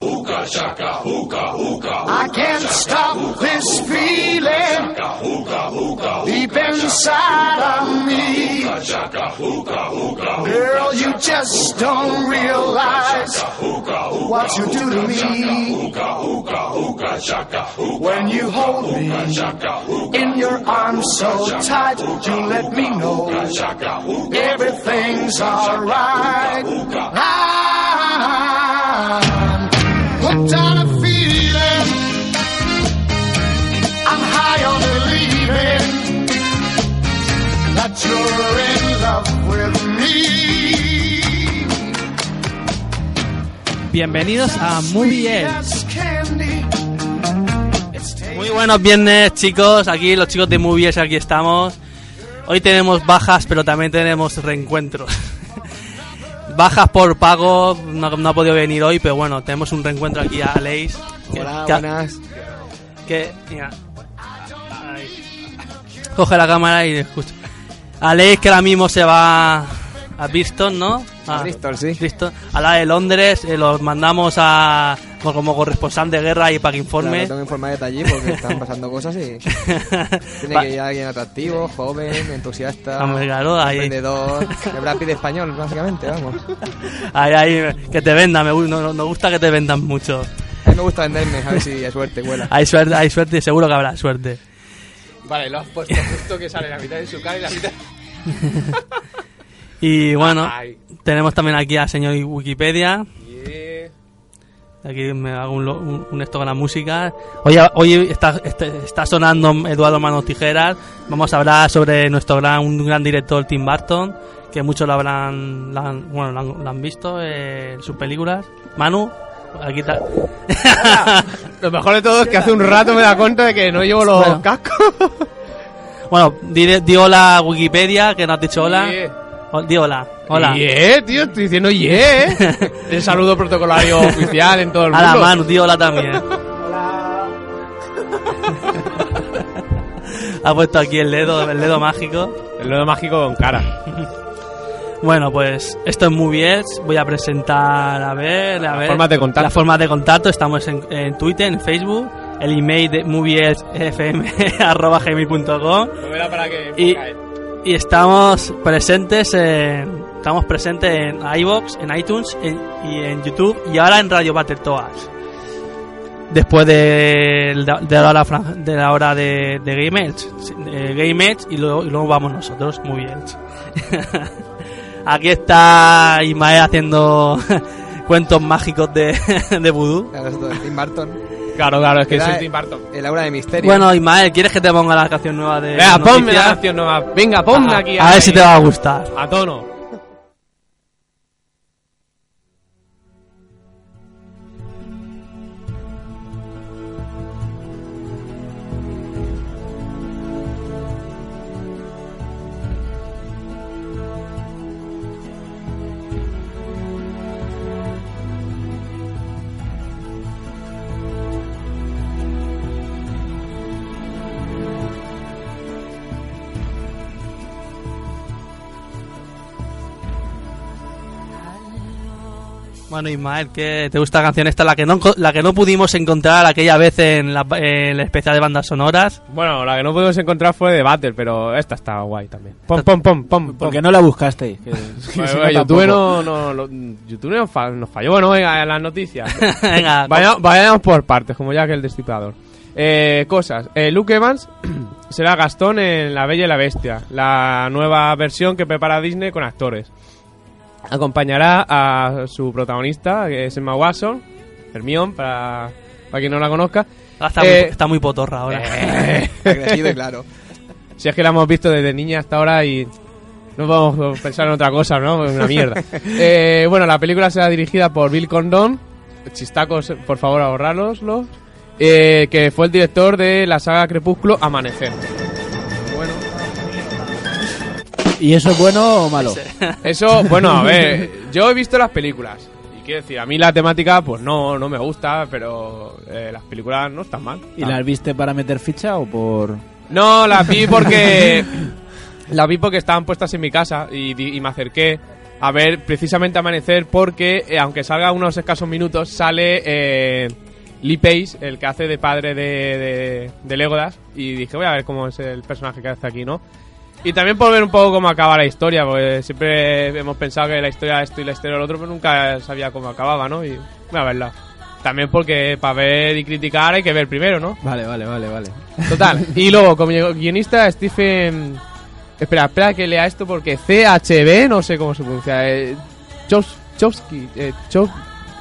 cbp.gov/careers. I can't stop this feeling deep inside of me. Girl, you just don't realize what you do to me. When you hold me in your arms so tight, you let me know everything's alright. I'm hooked on a feeling. I'm high on believing that you're in love with me. Bienvenidos a Movie. Muy buenos viernes, chicos. Aquí los chicos de Movies, aquí estamos. Hoy tenemos bajas, pero también tenemos reencuentros. bajas por pago, no, no ha podido venir hoy, pero bueno, tenemos un reencuentro aquí a que- Hola, que- buenas. Que, mira. Coge la cámara y escucha. Aleix, que ahora mismo se va a Bristol, ¿no? A Bristol, sí. Bristol. A la de Londres, eh, los mandamos a como corresponsal de guerra y para que informe. Claro, tengo que informar de allí porque están pasando cosas y tiene que ir alguien atractivo, joven, entusiasta, Hombre, claro, ahí. emprendedor, el Brad Pitt español, básicamente, vamos. Ahí, ahí, que te vendan, me, no- no- gusta que te vendan mucho. A mí me gusta venderme, a ver si hay suerte, vuela. Hay suerte, hay suerte y seguro que habrá suerte. Vale, lo has puesto justo que sale la mitad de su cara y la mitad. Y bueno, Ay. Tenemos también aquí al señor Wikipedia. Yeah. Aquí me hago un, lo- un- un esto con la música. Hoy, hoy está, está, está sonando Eduardo Manos Tijeras. Vamos a hablar sobre nuestro gran, un gran director, Tim Burton, que muchos lo habrán, lo han- bueno, lo han, lo han visto eh, en sus películas. Manu, aquí está. Lo mejor de todo es que hace un rato me da cuenta de que no llevo los Bueno. cascos. bueno, di, di hola a Wikipedia, que nos has dicho hola. Yeah. O- Di hola. Hola. Yeah, tío, estoy diciendo yeah. El saludo protocolario oficial en todo el mundo. Hola, Manu, di hola también. ha puesto aquí el dedo, el dedo mágico. El dedo mágico con cara. Bueno, pues esto es bien. Voy a presentar, a ver, a ver. formas de contacto. Las formas de contacto. Estamos en, en Twitter, en Facebook. El email de que Y, y estamos presentes en, estamos presentes en iVoox, en iTunes en- y en YouTube y ahora en Radio Battletoads. Después de, de la hora, de, Game Edge, Game Edge y, luego, y luego vamos nosotros, muy bien. Aquí está Ismael haciendo cuentos mágicos de, de vudú. Claro, Burton, Claro, claro, es que soy Tim Burton. el aura de misterio. Bueno, Ismael, ¿quieres que te ponga la canción nueva de Venga, ponme la canción nueva. Venga, ponme aquí. A ver si te va a gustar. A tono. Bueno, Ismael, ¿qué te gusta la canción esta? La que no, la que no pudimos encontrar aquella vez en la, en el especial de bandas sonoras. Bueno, la que no pudimos encontrar fue de Battle, pero esta está guay también. Pom, pom, pom, pom. ¿Por pom. qué no la buscasteis? Que- que Bueno, no, bueno. YouTube no, no, lo- YouTube nos, fa- nos falló. Bueno, venga, las noticias. Venga, Vaya- vayamos por partes, como ya que el destripador. Eh, cosas. Eh, Luke Evans será Gastón en La Bella y la Bestia, la nueva versión que prepara Disney con actores. Acompañará a su protagonista, que es Emma Watson, Hermione, para, para quien no la conozca. está, eh, muy, está muy potorra ahora. Y claro. Si es que la hemos visto desde niña hasta ahora y no podemos pensar en otra cosa, ¿no? Una mierda. Eh, bueno, la película será dirigida por Bill Condon chistacos, por favor, ahorrároslo. Eh, que fue el director de la saga Crepúsculo Amanecer. ¿Y eso es bueno o malo? eso, bueno, a ver, yo he visto las películas. Y quiero decir, a mí la temática, pues no, no me gusta, pero eh, las películas no están mal. ¿Y las viste para meter ficha o por...? No, las vi porque. las vi porque estaban puestas en mi casa y, di- y me acerqué a ver precisamente Amanecer porque, eh, aunque salga unos escasos minutos, sale eh, Lee Pace, el que hace de padre de, de, de Legolas. Y dije, voy a ver cómo es el personaje que hace aquí, ¿no? Y también por ver un poco cómo acaba la historia, porque siempre hemos pensado que la historia de esto y la historia del otro, pero nunca sabía cómo acababa, ¿no? Y voy a verla. También porque para ver y criticar hay que ver primero, ¿no? Vale, vale, vale, vale. Total. Y luego, como guionista, Stephen. Espera, espera que lea esto porque CHB, no sé cómo se pronuncia. Eh, Chomsky. Eh, Cho-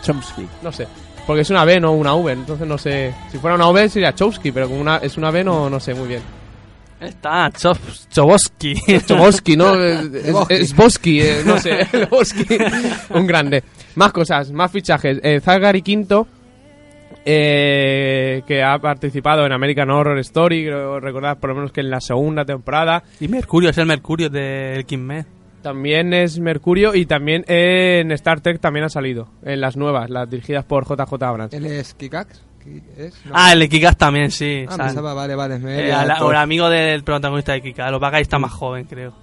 Chomsky. no sé. Porque es una B, no una V. Entonces no sé. Si fuera una V sería Chomsky, pero como una, es una B, no, no sé muy bien. Está Chobosky. Chomsky, ¿no? Es, Bosky, eh, no sé. Bosky. Un grande. Más cosas, más fichajes. Eh, Zachary Quinto. eh, que ha participado en American Horror Story, creo recordar por lo menos que en la segunda temporada. y Mercurio, es el Mercurio del King Med. También es Mercurio y también en Star Trek también ha salido, en las nuevas, las dirigidas por JJ Abrams. ¿Él es Kikax? ¿Qui- es? No. Ah, el de Kikas también, sí. Ah, pensaba, vale, vale. Me Eh, al- o el amigo del protagonista de Kikas. Lo que ahí está más joven, creo.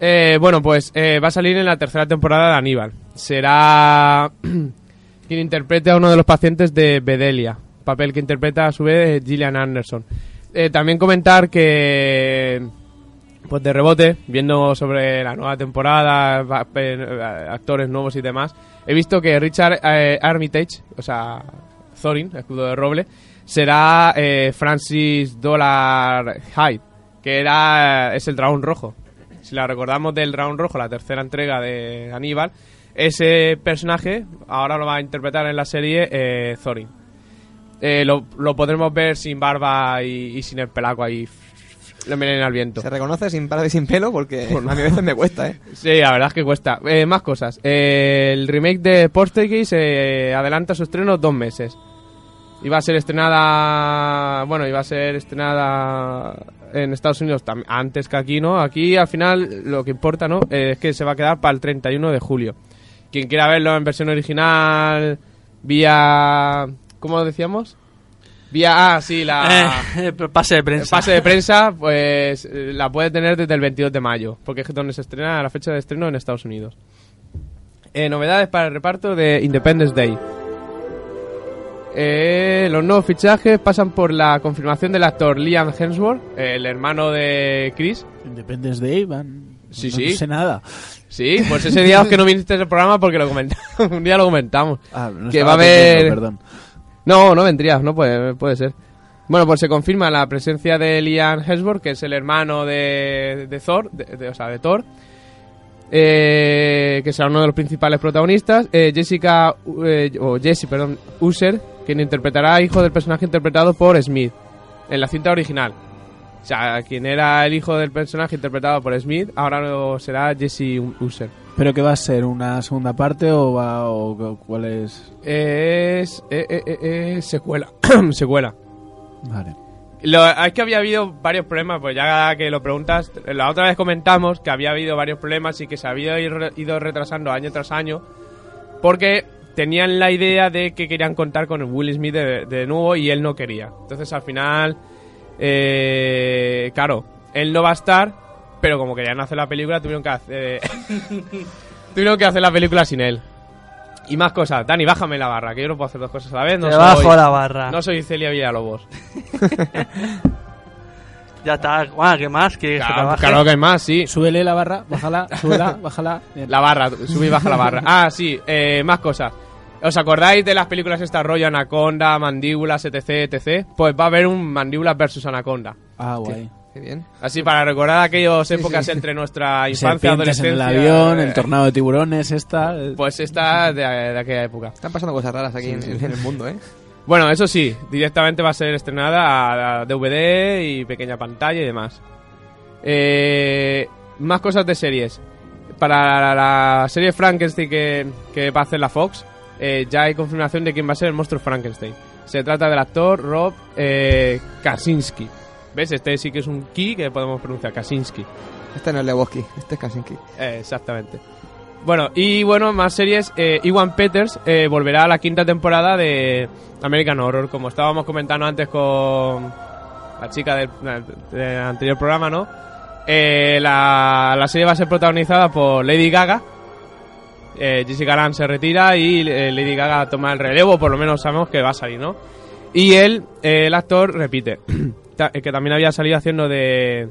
Eh, bueno, pues eh, va a salir en la tercera temporada de Aníbal. Será quien interprete a uno de los pacientes de Bedelia, papel que interpreta a su vez Gillian Anderson. Eh, también comentar que, pues de rebote, viendo sobre la nueva temporada, eh, actores nuevos y demás, he visto que Richard eh, Armitage, o sea, Thorin, escudo de roble, será eh, Francis Dollar Hyde, que era es el dragón rojo. Si la recordamos del dragón rojo, la tercera entrega de Aníbal, ese personaje ahora lo va a interpretar en la serie eh, Thorin. Eh, lo, lo podremos ver sin barba y, y sin el pelaco ahí, le melena al viento. Se reconoce sin barba y sin pelo porque a mí a veces me cuesta, ¿eh? Sí, la verdad es que cuesta. Eh, más cosas. Eh, el remake de Portuguese eh, adelanta su estreno dos meses. Iba a ser estrenada. Bueno, iba a ser estrenada en Estados Unidos antes que aquí, ¿no? Aquí al final lo que importa, ¿no? Eh, es que se va a quedar para el 31 de julio. Quien quiera verlo en versión original, vía. ¿Cómo lo decíamos? Vía. Ah, sí, la. Eh, pase de El prensa. pase de prensa, pues eh, la puede tener desde el 22 de mayo, porque es donde se estrena la fecha de estreno en Estados Unidos. Eh, novedades para el reparto de Independence Day. Eh, los nuevos fichajes pasan por la confirmación del actor Liam Hemsworth, el hermano de Chris. Independence Day, van... Sí, no sí. sé nada. Sí, pues ese día que no viniste al programa porque lo comentamos, un día lo comentamos. Ah, no Que va a haber- Perdón. No, no vendrías, no puede, puede ser. Bueno, pues se confirma la presencia de Liam Hemsworth, que es el hermano de, Thor, de, o sea, de Thor, eh, que será uno de los principales protagonistas. Eh, Jessica, eh, o Jesse, perdón, User, quien interpretará hijo del personaje interpretado por Smith en la cinta original. O sea, quien era el hijo del personaje interpretado por Smith, ahora lo será Jesse User. ¿Pero qué va a ser? ¿Una segunda parte o va o cu- cuál es? Es eh, eh, eh, eh, secuela, secuela. Vale. Lo, es que había habido varios problemas, pues ya que lo preguntas, la otra vez comentamos que había habido varios problemas y que se había ido retrasando año tras año porque tenían la idea de que querían contar con Will Smith de, de nuevo y él no quería. Entonces al final, eh, claro, él no va a estar, pero como querían hacer la película tuvieron que hacer, tuvieron que hacer la película sin él. Y más cosas. Dani, bájame la barra, que yo no puedo hacer dos cosas a la vez. No Te soy- bajo la barra. no soy Celia Villalobos. Ya está. Guau, ¿qué más? ¿Quieres que Claro, claro que hay más, sí. Súbele la barra, bájala, súbela, bájala. La barra, sube y baja la barra. Ah, sí, eh, más cosas. ¿Os acordáis de las películas esta rollo Anaconda, Mandíbulas, etc, etc? Pues va a haber un Mandíbulas versus Anaconda. Ah, guay. Qué bien. Así para recordar aquellas épocas entre nuestra infancia, en adolescencia. el avión, eh, el tornado de tiburones, esta. eh, Pues esta de, de aquella época. Están pasando cosas raras aquí en, en el mundo, ¿eh? Bueno, eso sí, directamente va a ser estrenada a DVD y pequeña pantalla y demás. Eh, más cosas de series. Para la, la serie Frankenstein que, que va a hacer la Fox, eh, ya hay confirmación de quién va a ser el monstruo Frankenstein. Se trata del actor Rob eh, Kaczynski. ¿Ves? Este sí que es un ki que podemos pronunciar, Kaczynski. Este no es Lebowski, este es Kaczynski. Eh, exactamente. Bueno, y bueno, más series. Eh, Iwan Peters eh, volverá a la quinta temporada de American Horror, como estábamos comentando antes con la chica del, del anterior programa, ¿no? Eh, la, la serie va a ser protagonizada por Lady Gaga. Eh, Jessica Lange se retira y eh, Lady Gaga toma el relevo, por lo menos sabemos que va a salir, ¿no? Y él, eh, el actor, repite, que también había salido haciendo de,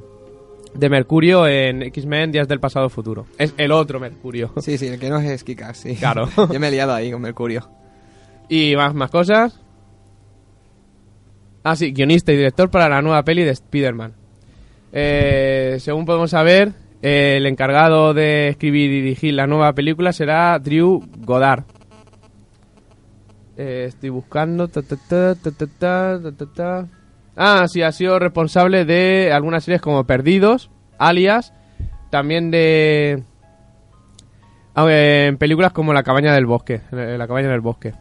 de Mercurio en X-Men Días del Pasado Futuro. Es el otro Mercurio. Sí, sí, el que no es Kikas, sí. Claro. Yo me he liado ahí con Mercurio. Y más, más cosas. Ah, sí, guionista y director para la nueva peli de Spider-Man. Eh, según podemos saber, el encargado de escribir y dirigir la nueva película será Drew Goddard. Eh, estoy buscando. Ah, sí, ha sido responsable de algunas series como Perdidos, Alias, también de ah, eh, en películas como La cabaña del bosque, eh, La cabaña del bosque.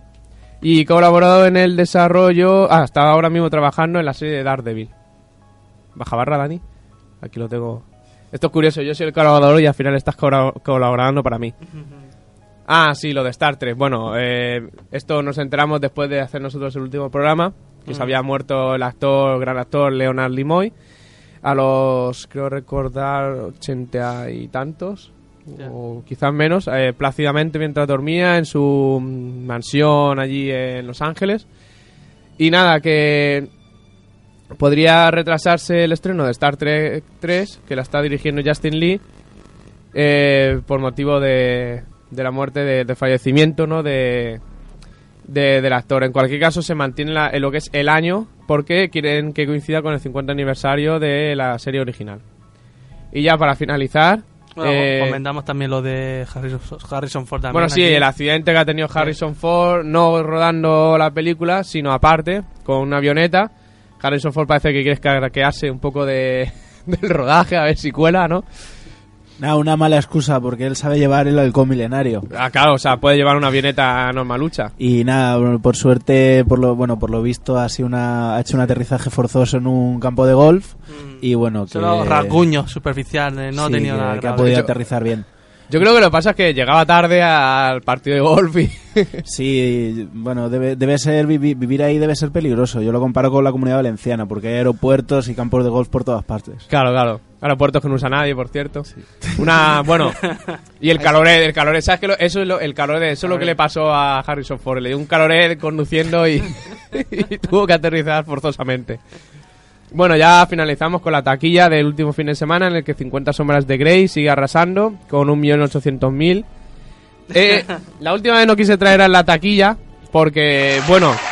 Y colaborado en el desarrollo, ah, está ahora mismo trabajando en la serie de Daredevil. Baja barra, Dani. Aquí lo tengo esto es curioso, yo soy el colaborador y al final estás colab- colaborando para mí. Ah, sí, lo de Star Trek. Bueno, eh, esto nos enteramos después de hacer nosotros el último programa, que se había muerto el actor, gran actor Leonard Nimoy, a los, creo recordar, ochenta y tantos, o quizás menos, eh, plácidamente mientras dormía en su mansión allí en Los Ángeles. Y nada, que podría retrasarse el estreno de Star Trek 3, que la está dirigiendo Justin Lee, eh, por motivo de, de la muerte, de, de fallecimiento, ¿no? De, de- del actor. En cualquier caso, se mantiene la- en lo que es el año, porque quieren que coincida con el 50 aniversario de la serie original. Y ya para finalizar... Bueno, eh, comentamos también lo de Harrison, Harrison Ford también. bueno, sí, aquí. el accidente que ha tenido Harrison Ford, no rodando la película, sino aparte, con una avioneta. Harrison Ford parece que quiere escaquearse un poco de, del rodaje, a ver si cuela, ¿no? Nada, una mala excusa porque él sabe llevar el halcón milenario. Ah, claro, o sea, puede llevar una avioneta normalucha. Y nada, por suerte, por lo bueno, por lo visto ha sido una ha hecho un aterrizaje forzoso en un campo de golf Mm. y bueno, que Solo rasguño superficial, eh, no sí, ha tenido que, nada que ha grave. podido De hecho- aterrizar bien. Yo creo que lo que pasa es que llegaba tarde al partido de golf y... Sí, bueno, debe, debe ser vivi- vivir ahí debe ser peligroso. Yo lo comparo con la comunidad valenciana porque hay aeropuertos y campos de golf por todas partes. Claro, claro. Aeropuertos que no usa nadie, por cierto. Una, bueno, y el caloré, el caloré, ¿sabes qué? Lo- Eso es lo, el caloré, eso es lo que le pasó a Harrison Ford. Le dio un caloré conduciendo y, y tuvo que aterrizar forzosamente. Bueno, ya finalizamos con la taquilla del último fin de semana en el que 50 sombras de Grey sigue arrasando con 1.800.000. Eh, la última vez no quise traer a la taquilla porque, bueno...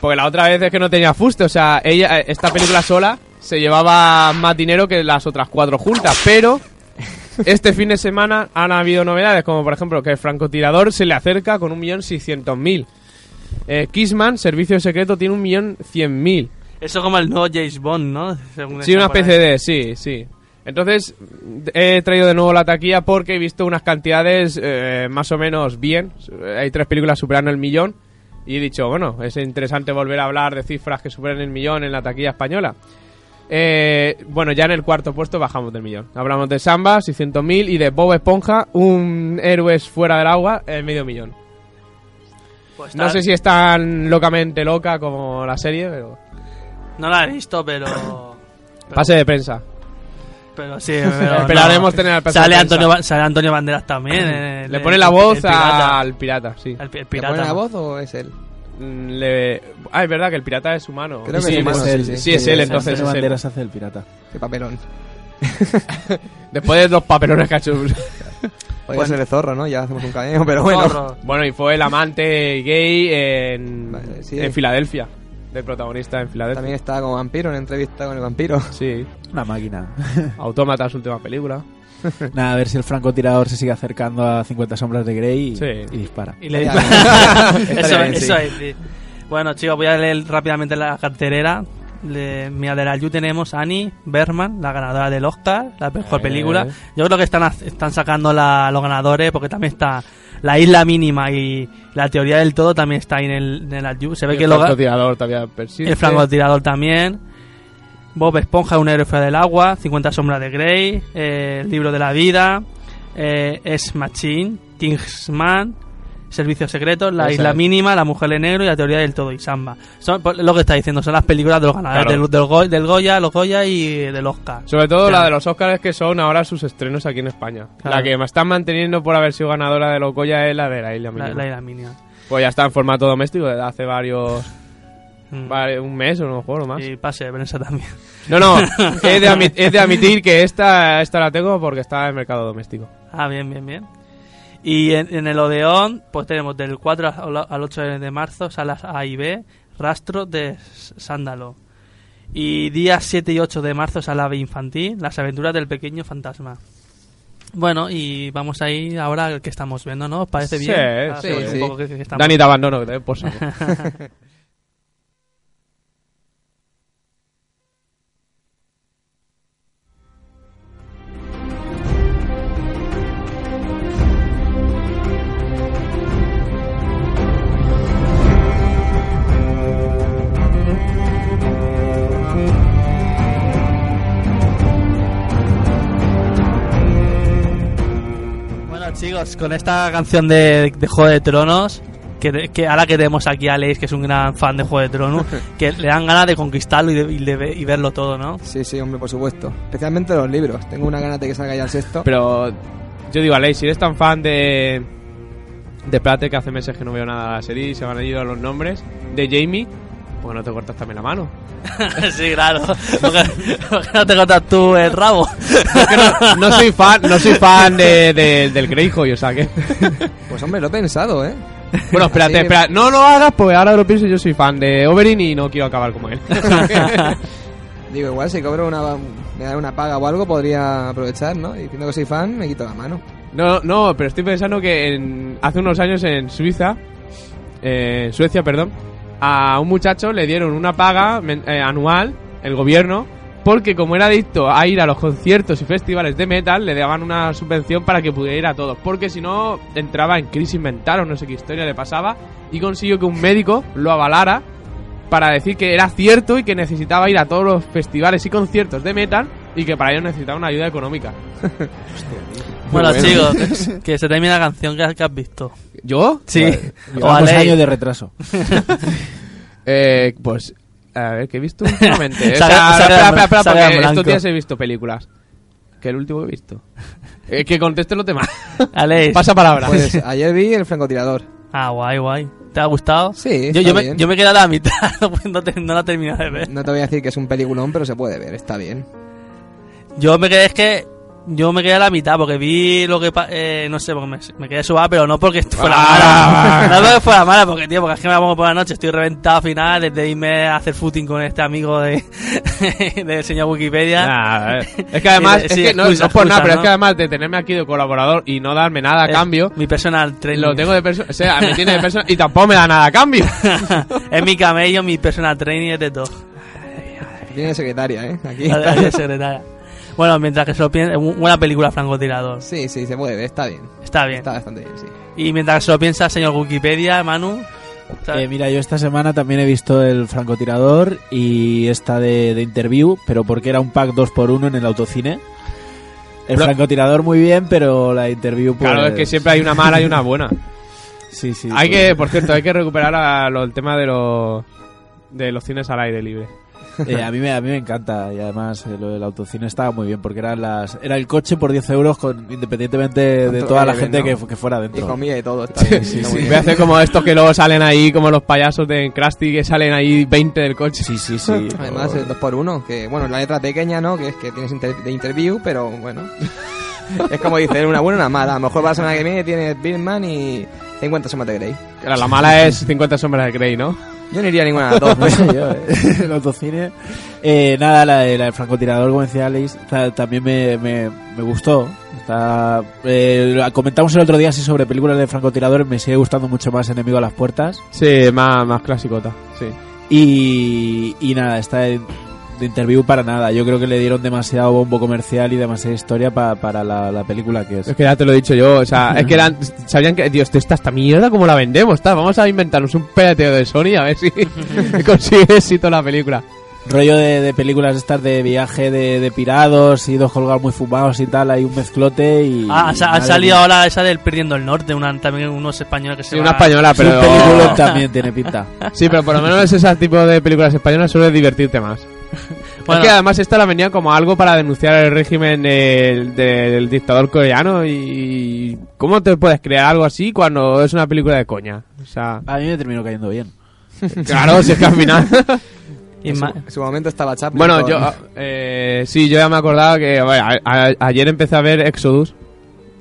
Porque la otra vez es que no tenía fuste, o sea, ella, eh, esta película sola se llevaba más dinero que las otras cuatro juntas, pero este fin de semana han habido novedades, como por ejemplo que el francotirador se le acerca con 1.600.000. Eh, Kissman, Servicio Secreto, tiene 1.100.000. Eso como el nuevo James Bond, ¿no? Según Sí, una especie de... Sí, sí. Entonces, he traído de nuevo la taquilla porque he visto unas cantidades eh, más o menos bien. Hay tres películas superando el millón. Y he dicho, bueno, es interesante volver a hablar de cifras que superan el millón en la taquilla española. Eh, bueno, ya en el cuarto puesto bajamos del millón. Hablamos de Samba, 600.000, y de Bob Esponja, un héroes fuera del agua, eh, medio millón. Pues No sé si es tan locamente loca como la serie, pero... No la he visto, pero... pero- Pase de prensa. Pero sí, pero Esperaremos no. tener al Sale prensa. Antonio, sale Antonio Banderas también. el- Le pone la voz el pirata. al pirata, sí. El, pi- el ¿Le pirata. pone la voz o es él? Mm, Le... Ah, es verdad que el pirata es humano. Creo que sí, es humano, es- sí, sí, sí. es él, entonces Antonio es él. Banderas hace el pirata. Qué papelón. Después de los papelones que Podría ser el zorro, ¿no? Ya hacemos un cameo, pero bueno. Zorro. bueno, y fue el amante gay en, Vale, sí. en Filadelfia. Del protagonista en Filadelfia. También está como vampiro en entrevista con el vampiro. Sí. Una máquina. Autómata, su última película. Nada, a ver si el francotirador se sigue acercando a 50 sombras de Grey y, Sí. y dispara. Y le Ya, eso, Estaría bien, eso sí. es, sí. Bueno, chicos, voy a leer rápidamente la carterera. Le, mira, de la You tenemos Annie Berman, la ganadora del Oscar, la mejor Eh. película. Yo creo que están, están sacando la- los ganadores porque también está La Isla Mínima y La Teoría del Todo también está ahí en el, en el. Se ve el que ga- francotirador persiste. el francotirador también. Bob Esponja, un héroe fuera del agua. 50 sombras de Grey. eh, el libro de la vida. Eh, es Machine. Kingsman. Servicios secretos. La isla es. mínima. La mujer de negro. Y la teoría del todo. Y Samba. Son pues, lo que está diciendo. Son las películas de los ganadores. Claro. Del, del, Go- del Goya, los Goya y del Oscar. Sobre todo la de los Oscars que son ahora sus estrenos aquí en España. Claro. La que me están manteniendo por haber sido ganadora de los Goya es la de la Isla La, Mínima. la isla mínima. Pues ya está en formato doméstico desde hace varios... Mm. un mes o no juego más. Y pase de prensa también. No, no, he de, admitir que esta, esta la tengo porque está en el mercado doméstico. Ah, bien, bien, bien. Y en, en el Odeón, pues tenemos del 4 al al 8 de marzo, salas A y B, Rastro de Sándalo. Y días 7 y 8 de marzo, sala B infantil, Las aventuras del pequeño fantasma. Bueno, y vamos a ir ahora al que estamos viendo, ¿no? ¿Os parece Sí, bien? Ah, sí, un sí. estamos- Dani, te abandono, que te por saco. Con esta canción de, de Juego de Tronos, que, que ahora que tenemos aquí a Alex, que es un gran fan de Juego de Tronos, que le dan ganas de conquistarlo y, de- y de- y verlo todo, ¿no? Sí, sí, hombre, por supuesto. Especialmente los libros. Tengo una gana de que salga ya el sexto. Pero yo digo, Aleix, si eres tan fan de. De Plate, que hace meses que no veo nada de la serie y se me han ido los nombres. De Jamie, pues no te cortas también la mano. sí, claro. Porque, porque no te cortas tú el rabo. No, no soy fan, no soy fan de, de- del Greyjoy, o sea que. Pues hombre, lo he pensado, ¿eh? Bueno, espérate, que- espera, no lo hagas, pues ahora lo pienso, yo soy fan de Oberyn y no quiero acabar como él. Digo, igual si cobro una, me da una paga o algo, podría aprovechar, ¿no? Y diciendo que soy fan, me quito la mano. No, no, pero estoy pensando que en- hace unos años en Suiza, eh, en Suecia, perdón, a un muchacho le dieron una paga eh, anual, el gobierno, porque como era adicto a ir a los conciertos y festivales de metal, le daban una subvención para que pudiera ir a todos, porque si no entraba en crisis mental o no sé qué historia le pasaba, y consiguió que un médico lo avalara para decir que era cierto y que necesitaba ir a todos los festivales y conciertos de metal y que para ello necesitaba una ayuda económica. bueno, bueno. chicos, que se termina la canción que has visto. ¿Yo? Sí. Llevamos Aleix. años de retraso. Eh, pues, a ver, ¿qué he visto últimamente? O sea, Saga- espera, espera, espera, porque blanco. estos días he visto películas. Que el último que he visto. Eh, que conteste los demás. Aleix. Pasa palabra. Pues ayer vi el francotirador. Ah, guay, guay. ¿Te ha gustado? Sí, Yo, está yo, me, bien. yo me quedé a la mitad, no, te- no la he terminado de ver. No te voy a decir que es un peliculón, pero se puede ver, está bien. Yo me quedé, es que. Yo me quedé a la mitad porque vi lo que. pa- Eh, no sé, porque me, me quedé suave, pero no porque fuera Ah, mala. no porque fuera mala, porque, tío, porque es que me la pongo por la noche, estoy reventado al final desde irme a hacer footing con este amigo de del señor Wikipedia. Nah, es que además, Sí, es sí, que no, excusa, no es por nada, excusa, pero ¿no? es que además de tenerme aquí de colaborador y no darme nada a Es cambio, Mi personal trainer. lo tengo de persona. O sea, me tiene de persona y tampoco me da nada a cambio. es mi camello, mi personal trainer es de todo. Tiene secretaria, ¿eh? Aquí. La secretaria. Bueno, mientras que se lo piensa, buena película francotirador. Sí, sí, se puede ver, está bien. Está bien. Está bastante bien, sí. Y mientras que se lo piensa, señor Wikipedia, Manu. Eh, mira, yo esta semana también he visto el francotirador y esta de, de interview, pero porque era un pack 2x1 en el autocine. El Pero- francotirador muy bien, pero la interview pues... Claro, es que siempre hay una mala y una buena. Sí, sí. Hay pues- que, por cierto, hay que recuperar a lo- el tema de los de los cines al aire libre. Eh, a, mí me, a mí me encanta y además eh, lo del autocine estaba muy bien porque eran las, era el coche por 10 euros con, independientemente de toda la gente que, que fuera Y dentro. comida y todo, está bien. Sí, sí. muy Voy a bien. hacer como estos que luego salen ahí, como los payasos de Krusty, que salen ahí 20 del coche. Sí, sí, sí. Además, el 2x1, que bueno, la letra pequeña, ¿no? Que es que tienes inter- de interview, pero bueno. es como dice, una buena y una mala. A lo mejor para la semana que viene tienes Birdman y 50 sombras de Grey. La, la mala es 50 sombras de Grey, ¿no? Yo no iría a ninguna de las dos. no sé yo, ¿eh? el autocine. Eh, nada, la, la del francotirador, como decía Alex, ta- también me, me, me gustó. Está, eh, comentamos el otro día así sobre películas de francotiradores, me sigue gustando mucho más Enemigo a las Puertas. Sí, más, más clasicota, sí. Y, y nada, está de, de interview para nada. Yo creo que le dieron demasiado bombo comercial y demasiada historia pa- para la, la película que es. Es que ya te lo he dicho yo, o sea, es que eran, sabían que, Dios, esta, esta mierda, ¿cómo la vendemos? tal? Vamos a inventarnos un peleteo de Sony a ver si consigue éxito la película. Rollo de, de películas estas de viaje de, de pirados y dos colgados muy fumados y tal, hay un mezclote y... Ah, ha, y salido mía. ahora esa del Perdiendo el Norte, una, también unos españoles que se Sí, una van- española, Es un pero... también tiene pinta. Sí, pero por lo menos ese tipo de películas españolas suele divertirte más. Bueno. Es que además esta la venía como algo para denunciar el régimen del, del dictador coreano y... ¿Cómo te puedes crear algo así cuando es una película de coña? O sea... A mí me terminó cayendo bien. Claro, si es que al final... En su, en su momento estaba Chaplin. Bueno, con- yo... Eh, sí, yo ya me acordaba que... bueno, a- a- ayer empecé a ver Exodus.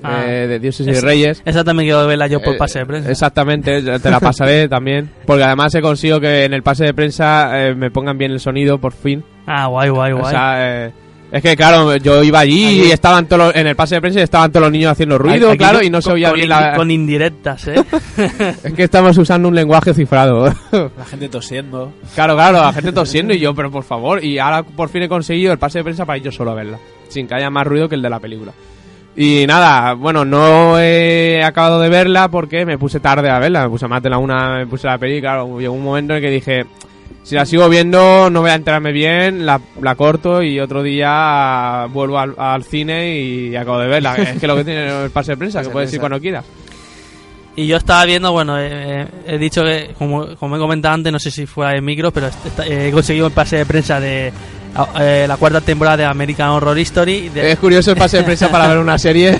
Ah. eh, de Dioses y Esa- Reyes. Esa también quiero verla yo por Eh, pase de prensa. Exactamente, te la pasaré también. Porque además he conseguido que en el pase de prensa eh, me pongan bien el sonido, por fin. Ah, guay, guay, O guay. sea, eh, es que claro, yo iba allí y Allí. estaban todos los- en el pase de prensa y estaban todos los niños haciendo ruido, Aquí claro, y no se con- oía con bien la... Con indirectas, ¿eh? Es que estamos usando un lenguaje cifrado. La gente tosiendo. claro, claro, la gente tosiendo y yo, pero por favor, y ahora por fin he conseguido el pase de prensa para ir yo solo a verla, sin que haya más ruido que el de la película. Y nada, bueno, no he acabado de verla porque me puse tarde a verla, me puse más de la una, me puse la peli, claro, llegó un momento en el que dije, si la sigo viendo no voy a enterarme bien, la, la corto y otro día vuelvo al, al cine y acabo de verla. es que lo que tiene el pase de prensa, que de puedes ir cuando quieras. Y yo estaba viendo, bueno, eh, he dicho que, como, como he comentado antes, no sé si fue en micro, pero he conseguido el pase de prensa de eh, la cuarta temporada de American Horror Story. de- Es curioso el pase de prensa para ver una serie.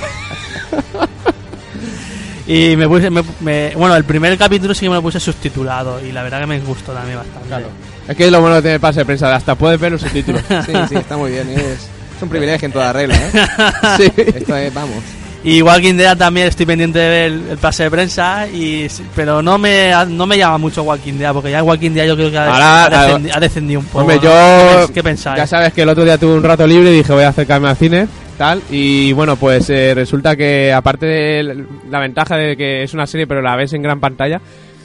y me puse, me- me- bueno, el primer capítulo sí que me lo puse subtitulado y la verdad que me gustó también bastante. Es que es lo bueno que tiene el pase de prensa, hasta puedes ver los subtítulos. Sí, sí, está muy bien. Es, es un privilegio en toda regla, ¿eh? sí. Esto es, vamos. Y Walking Dead también estoy pendiente de ver el, el pase de prensa, y, pero no me, no me llama mucho Walking Dead, porque ya Walking Dead yo creo que ha, Ahora, ha descendi- ha descendido un poco. Hombre, yo. ¿Qué, pens- qué pensáis? Ya sabes que el otro día tuve un rato libre y dije voy a acercarme al cine, tal. Y bueno, pues eh, resulta que aparte de la ventaja de que es una serie pero la ves en gran pantalla,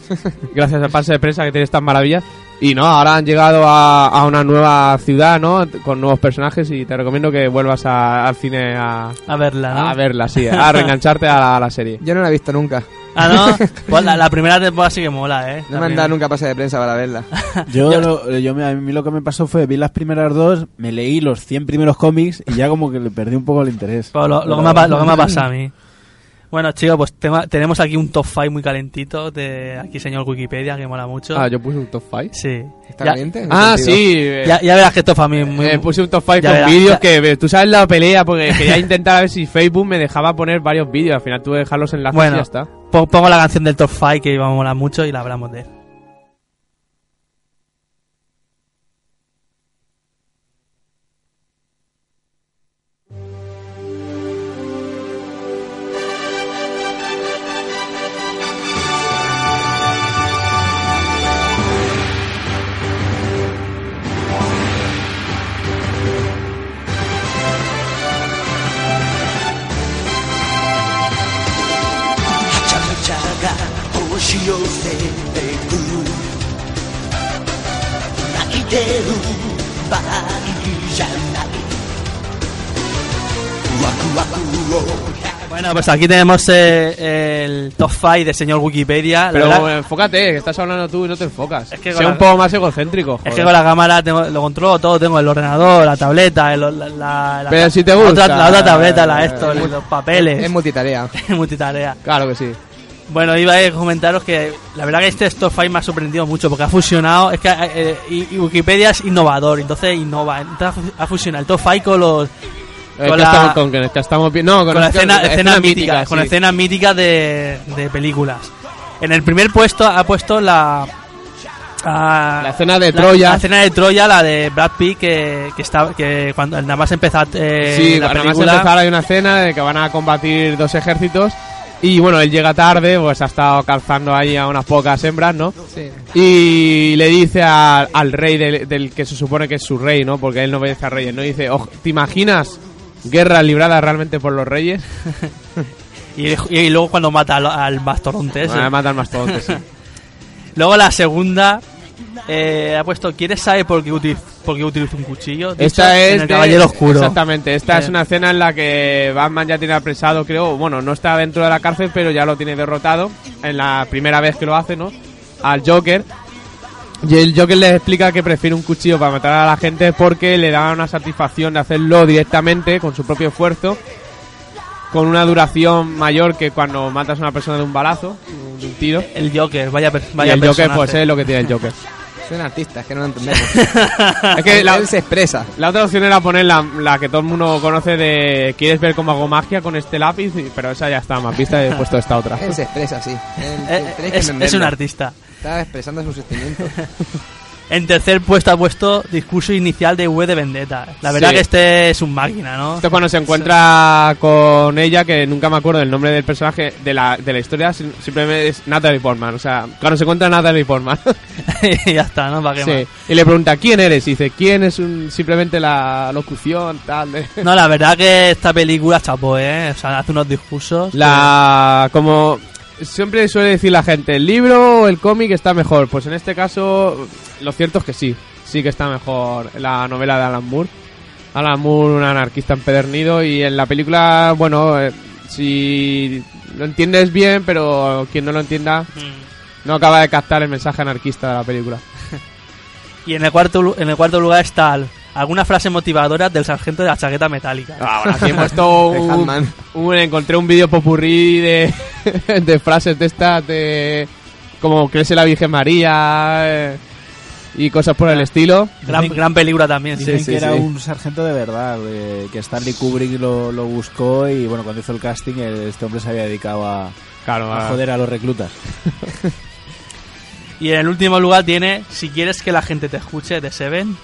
gracias al pase de prensa que tienes tan maravillas. Y no, ahora han llegado a, a una nueva ciudad, ¿no? Con nuevos personajes y te recomiendo que vuelvas a- al cine a, A verla, ¿no? a verla, sí, a reengancharte a la, a la serie. Yo no la he visto nunca. Ah, ¿no? Pues la, la primera temporada sí que mola, ¿eh? No me han dado nunca pase de prensa para verla. Yo, lo- yo me- a mí lo que me pasó fue, vi las primeras dos, me leí los 100 primeros cómics y ya como que le perdí un poco el interés. Pues lo, lo que me ha, lo que me ha pasado a mí. Bueno, chicos, pues tema- tenemos aquí un top 5 muy calentito de aquí señor Wikipedia, que mola mucho. Ah, yo puse un top 5. Sí. ¿Está Ya- caliente? ¿En qué Ah, sentido? sí. eh, Ya, ya verás que esto para mí es muy... Eh, puse un top 5 Ya con vídeos que tú sabes la pelea porque quería intentar a ver si Facebook me dejaba poner varios vídeos. Al final tuve que dejar los enlaces Bueno. y ya está. Po- Pongo la canción del top 5 que iba a molar mucho y la hablamos de él. Bueno, pues aquí tenemos eh, el top 5 de señor Wikipedia. La Pero verdad- enfócate, que estás hablando tú y no te enfocas. Es que con la- un poco más egocéntrico. Es joder. que con la cámara tengo- lo controlo todo, tengo el ordenador, la tableta, el- la, la- la- Pero si te la gusta, otra, la otra tableta, la eh, esto, es los, papeles, Es multitarea. multitarea. Claro que sí. Bueno, iba a comentaros que la verdad que este top 5 me ha sorprendido mucho porque ha fusionado, es que eh, y, y Wikipedia es innovador, entonces innova, entonces ha fu- ha fusionado el top 5 con los Con que la- estamos, con, que- estamos bien. No, con, con, escena, escenas escenas míticas, con sí. escenas míticas de, de películas. En el primer puesto ha puesto la a- La escena de Troya. La escena de Troya, la de Brad Pitt, que, que, está, que cuando nada más empezar eh, Sí, la nada más empezar hay una escena de que van a combatir dos ejércitos. Y bueno, él llega tarde, pues ha estado calzando ahí a unas pocas hembras, ¿no? Sí. Y le dice a- al rey del, del que se supone que es su rey, ¿no? Porque él no obedece a reyes, ¿no? Dice, "Ojo, ¿te imaginas guerra librada realmente por los reyes? Y, y luego cuando mata al, al mastodonte ese. Van a matar más todos, sí. Luego la segunda eh, ha puesto, ¿quieres saber por qué, utilizo, por qué utilizo un cuchillo? Esta es en el de- Caballero Oscuro. Exactamente, esta es una escena en la que Batman ya tiene apresado, creo, bueno, no está dentro de la cárcel, pero ya lo tiene derrotado en la primera vez que lo hace, ¿no? Al Joker. Y el Joker le explica que prefiere un cuchillo para matar a la gente porque le da una satisfacción de hacerlo directamente con su propio esfuerzo, con una duración mayor que cuando matas a una persona de un balazo, de un tiro. El Joker, vaya, per- Y vaya el Joker, pues es lo que tiene el Joker. Soy un artista, es que no lo entendemos. es que la, Él se expresa. La otra opción era poner la, la que todo el mundo conoce de ¿Quieres ver cómo hago magia con este lápiz? Pero esa ya está más vista y he puesto esta otra. Él se expresa, sí. Él- Eh, es, es un artista. Está expresando sus sentimientos. En tercer puesto ha puesto discurso inicial de V de Vendetta. La verdad Sí. que este es un máquina, ¿no? Esto es cuando se encuentra con ella, que nunca me acuerdo del nombre del personaje de la, de la historia, sim- simplemente es Natalie Portman. O sea, cuando se encuentra Natalie Portman. y ya está, ¿no? ¿Para qué sí. Y le pregunta, ¿quién eres? Y dice, ¿quién es un, simplemente la locución, tal? de-? No, la verdad que esta película chapó, ¿eh? O sea, hace unos discursos. La como siempre suele decir la gente, el libro o el cómic está mejor. Pues en este caso, lo cierto es que sí, sí que está mejor la novela de Alan Moore. Alan Moore, un anarquista empedernido, y en la película, bueno, eh, si lo entiendes bien, pero quien no lo entienda Mm. no acaba de captar el mensaje anarquista de la película. Y en el cuarto en el cuarto lugar está el- alguna frase motivadora del sargento de la chaqueta metálica. Ah, bueno, aquí he puesto un, encontré un vídeo popurrí de, de frases de estas de como crece la Virgen María eh, y cosas por el estilo. Gran, gran película también, sí. Dicen sí, que era sí. un sargento de verdad, de- que Stanley Kubrick lo, lo buscó y bueno, cuando hizo el casting el- este hombre se había dedicado a, Claro, a a- joder a los reclutas. Y en el último lugar tiene Si quieres que la gente te escuche de Seven.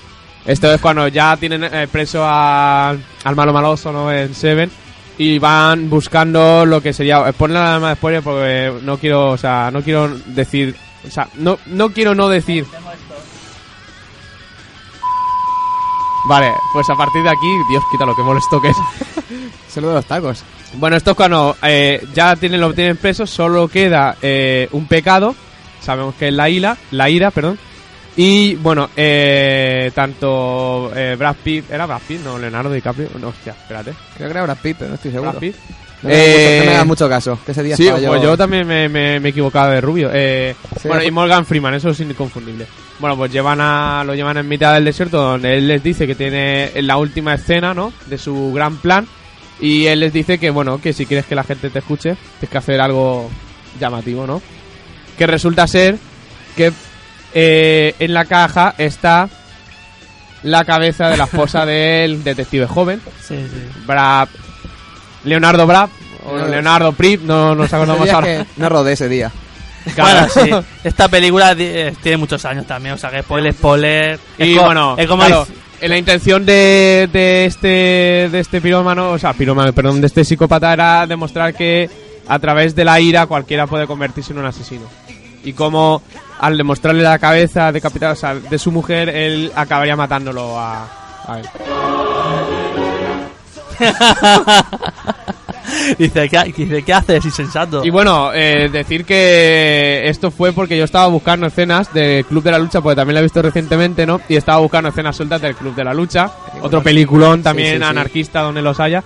Esto es cuando ya tienen eh, preso a- al malo maloso ¿no? en Seven y van buscando lo que sería ponle nada más spoiler porque no quiero, o sea, no quiero decir, o sea, no no quiero no decir. Vale, pues a partir de aquí, Dios, quita lo que molesto que es. Solo de los tacos. Bueno, esto es cuando eh, ya tienen, lo tienen preso, solo queda eh, un pecado, sabemos que es la ira, la ira, perdón. Y bueno, eh, tanto eh, Brad Pitt, ¿era Brad Pitt? No, Leonardo DiCaprio. No, hostia, espérate. Creo que era Brad Pitt, pero no estoy seguro. Brad Pitt. No, me mucho, Eh, no me hagas mucho caso, que ese día Sí, estaba yo... pues yo también me, me, me he equivocado de rubio. Eh, Sí, bueno, pues- y Morgan Freeman, eso es inconfundible. Bueno, pues llevan a, lo llevan en mitad del desierto donde él les dice que tiene en la última escena, ¿no? De su gran plan. Y él les dice que, bueno, que si quieres que la gente te escuche, tienes que hacer algo llamativo, ¿no? Que resulta ser que eh, en la caja está la cabeza de la esposa del detective joven, Sí, sí. Brad, Leonardo Brad, o Leonardo. Leonardo Prip, no nos acordamos ahora. no rodé ese día. Bueno, sí. Esta película eh, tiene muchos años también, o sea que spoiler, spoiler. Y es bueno, es como claro, la intención de, de este de este pirómano, o sea, pirómano, perdón, de este psicópata era demostrar que a través de la ira cualquiera puede convertirse en un asesino. Y como al demostrarle la cabeza decapitada o sea, de su mujer, él acabaría matándolo a, a él. dice, ¿qué, dice, ¿qué haces, insensato? Y bueno, eh, decir que esto fue porque yo estaba buscando escenas del Club de la Lucha, porque también la he visto recientemente, ¿no? Y estaba buscando escenas sueltas del Club de la Lucha, otro peliculón también sí, sí. anarquista donde los haya.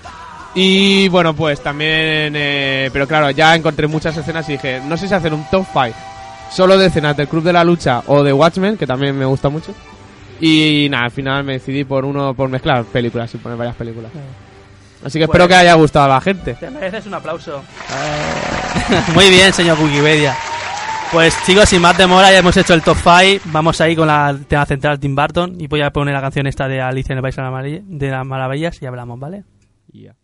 Y bueno, pues también, eh, pero claro, ya encontré muchas escenas y dije, no sé si hacer un top 5 solo de escenas del Club de la Lucha o de Watchmen, que también me gusta mucho. Y nada, al final me decidí por uno, por mezclar películas y poner varias películas. Así que espero Pues- que haya gustado a la gente. Te mereces un aplauso. Muy bien, señor Wikipedia. Pues chicos, sin más demora, ya hemos hecho el top 5. Vamos ahí con la tema central Tim Burton. Y voy a poner la canción esta de Alicia en el País de las Maravilla- de las Maravillas y hablamos, ¿vale? Bueno,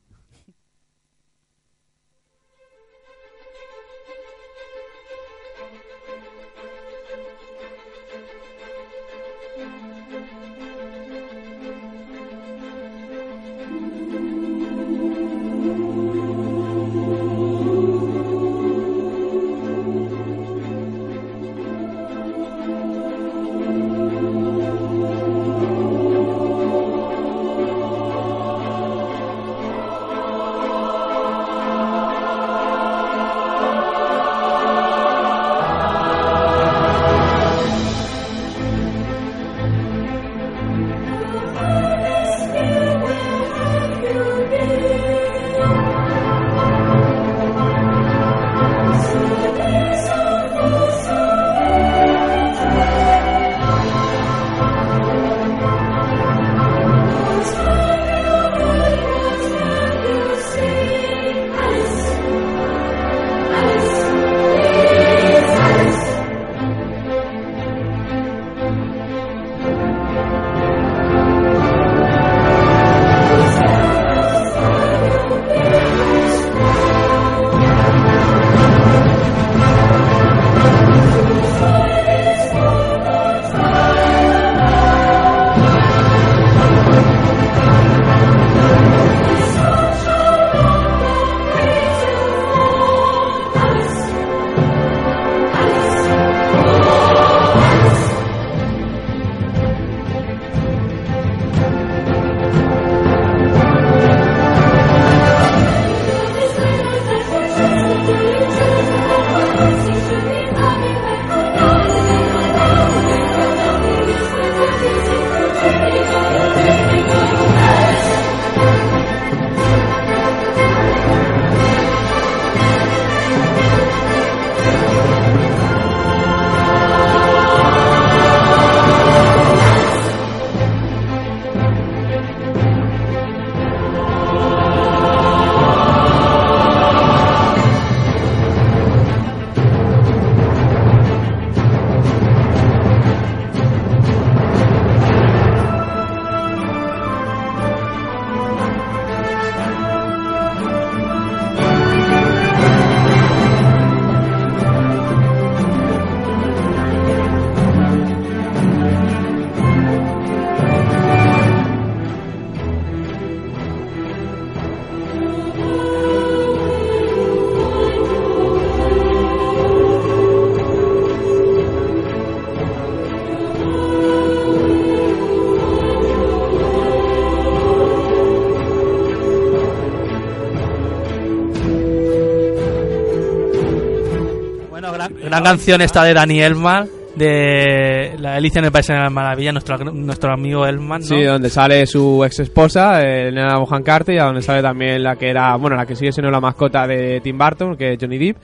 gran, canción esta de Dani Elman, de La Alicia en el País de las Maravillas, nuestro, nuestro amigo Elman, ¿no? Sí, donde sale su ex esposa, eh, Elena Bohan Carter, y a donde sale también la que era, bueno, la que sigue siendo la mascota de Tim Burton, que es Johnny Depp.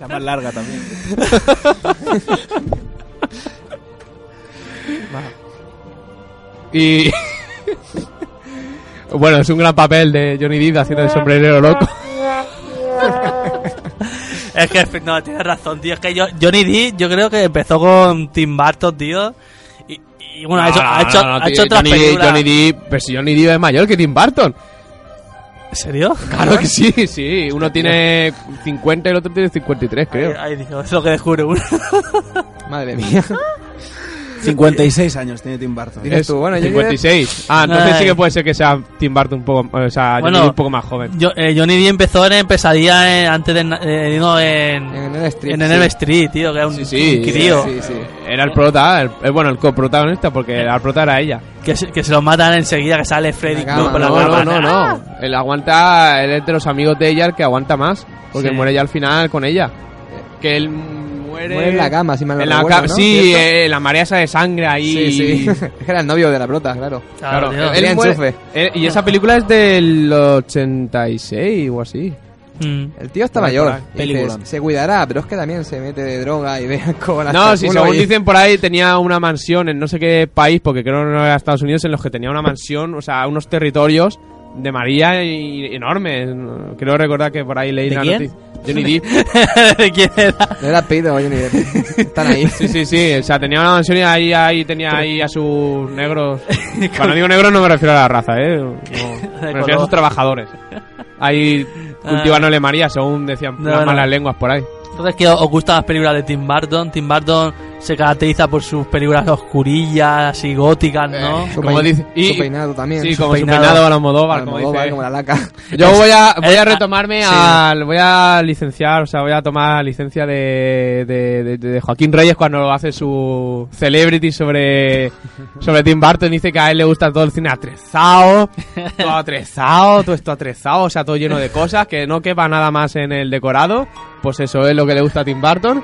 La más larga también. Y. bueno, es un gran papel de Johnny Depp haciendo el sombrerero loco. Es que, no, tienes razón, tío. Es que yo, Johnny D, yo creo que empezó con Tim Burton, tío. Y, y bueno, ha hecho, No, ha hecho, no, no, ha tío, hecho otras Johnny, películas. Johnny Depp, pero si Johnny Depp es mayor que Tim Burton. ¿En serio? Claro que sí, sí. Uno tiene 50 y el otro tiene 53, creo. Ay, Dios, es lo que descubre uno. Madre mía. 56 años tiene Tim Burton. Dices Es tú, bueno, yo 56. Ah, entonces Ay. sí que puede ser que sea Tim Burton un poco, o sea, Johnny Depp un poco más joven. Yo, eh, Johnny D empezó en Pesadilla eh, antes de... eh, no, en... En el Street. en Enemy Street, tío, que era un, Sí, sí, un crío. Sí, sí. Era el prota, el, eh, bueno, el coprotagonista, porque la prota era ella. Que, se, que se lo matan enseguida, que sale Freddy La Krueger cama, por la no, cama. no, no, no. Él aguanta, él es de los amigos de ella el que aguanta más. Porque Sí. muere ya al final con ella. Que él muere. Muere en la cama, si mal no en la recuerdo, ca- ¿no? Sí, ¿Cierto? eh, la marea esa de sangre ahí. Sí, sí. es que era el novio de la prota, claro. Claro, Claro, tío. él Quería muere- eh, y esa película es del 86 o así. Mm. El tío está mayor. dices, se cuidará, pero es que también se mete de droga y ve con las No, si según dicen por ahí tenía una mansión en no sé qué país, porque creo que no era Estados Unidos, en los que tenía una mansión, o sea, unos territorios de María y- enormes. Creo recordar que por ahí leí ¿De la noticia. Johnny Depp. ¿De quién era? Le da pido, Johnny Depp. Están ahí. Sí, sí, sí. O sea, tenía una mansión y ahí, ahí tenía ahí a sus negros. Cuando digo negros no me refiero a la raza, ¿eh? No, me refiero a sus trabajadores. Ahí cultivándole María, según decían No, las no. malas lenguas por ahí. Entonces, ¿qué os gustan las películas de Tim Burton? Tim Burton se caracteriza por sus películas oscurillas, así góticas, ¿no? Como dice- y- su peinado también. Sí, su como su peinado. peinado a la Modóvar, como dice. como la laca. Yo voy a, voy Eh, a retomarme sí. al. Voy a licenciar, o sea, voy a tomar licencia de, de, de- de Joaquín Reyes cuando hace su celebrity sobre, sobre Tim Burton. Dice que a él le gusta todo el cine atrezado, todo atrezado, todo esto atrezado, o sea, todo lleno de cosas, que no quepa nada más en el decorado. Pues eso es lo que le gusta a Tim Burton.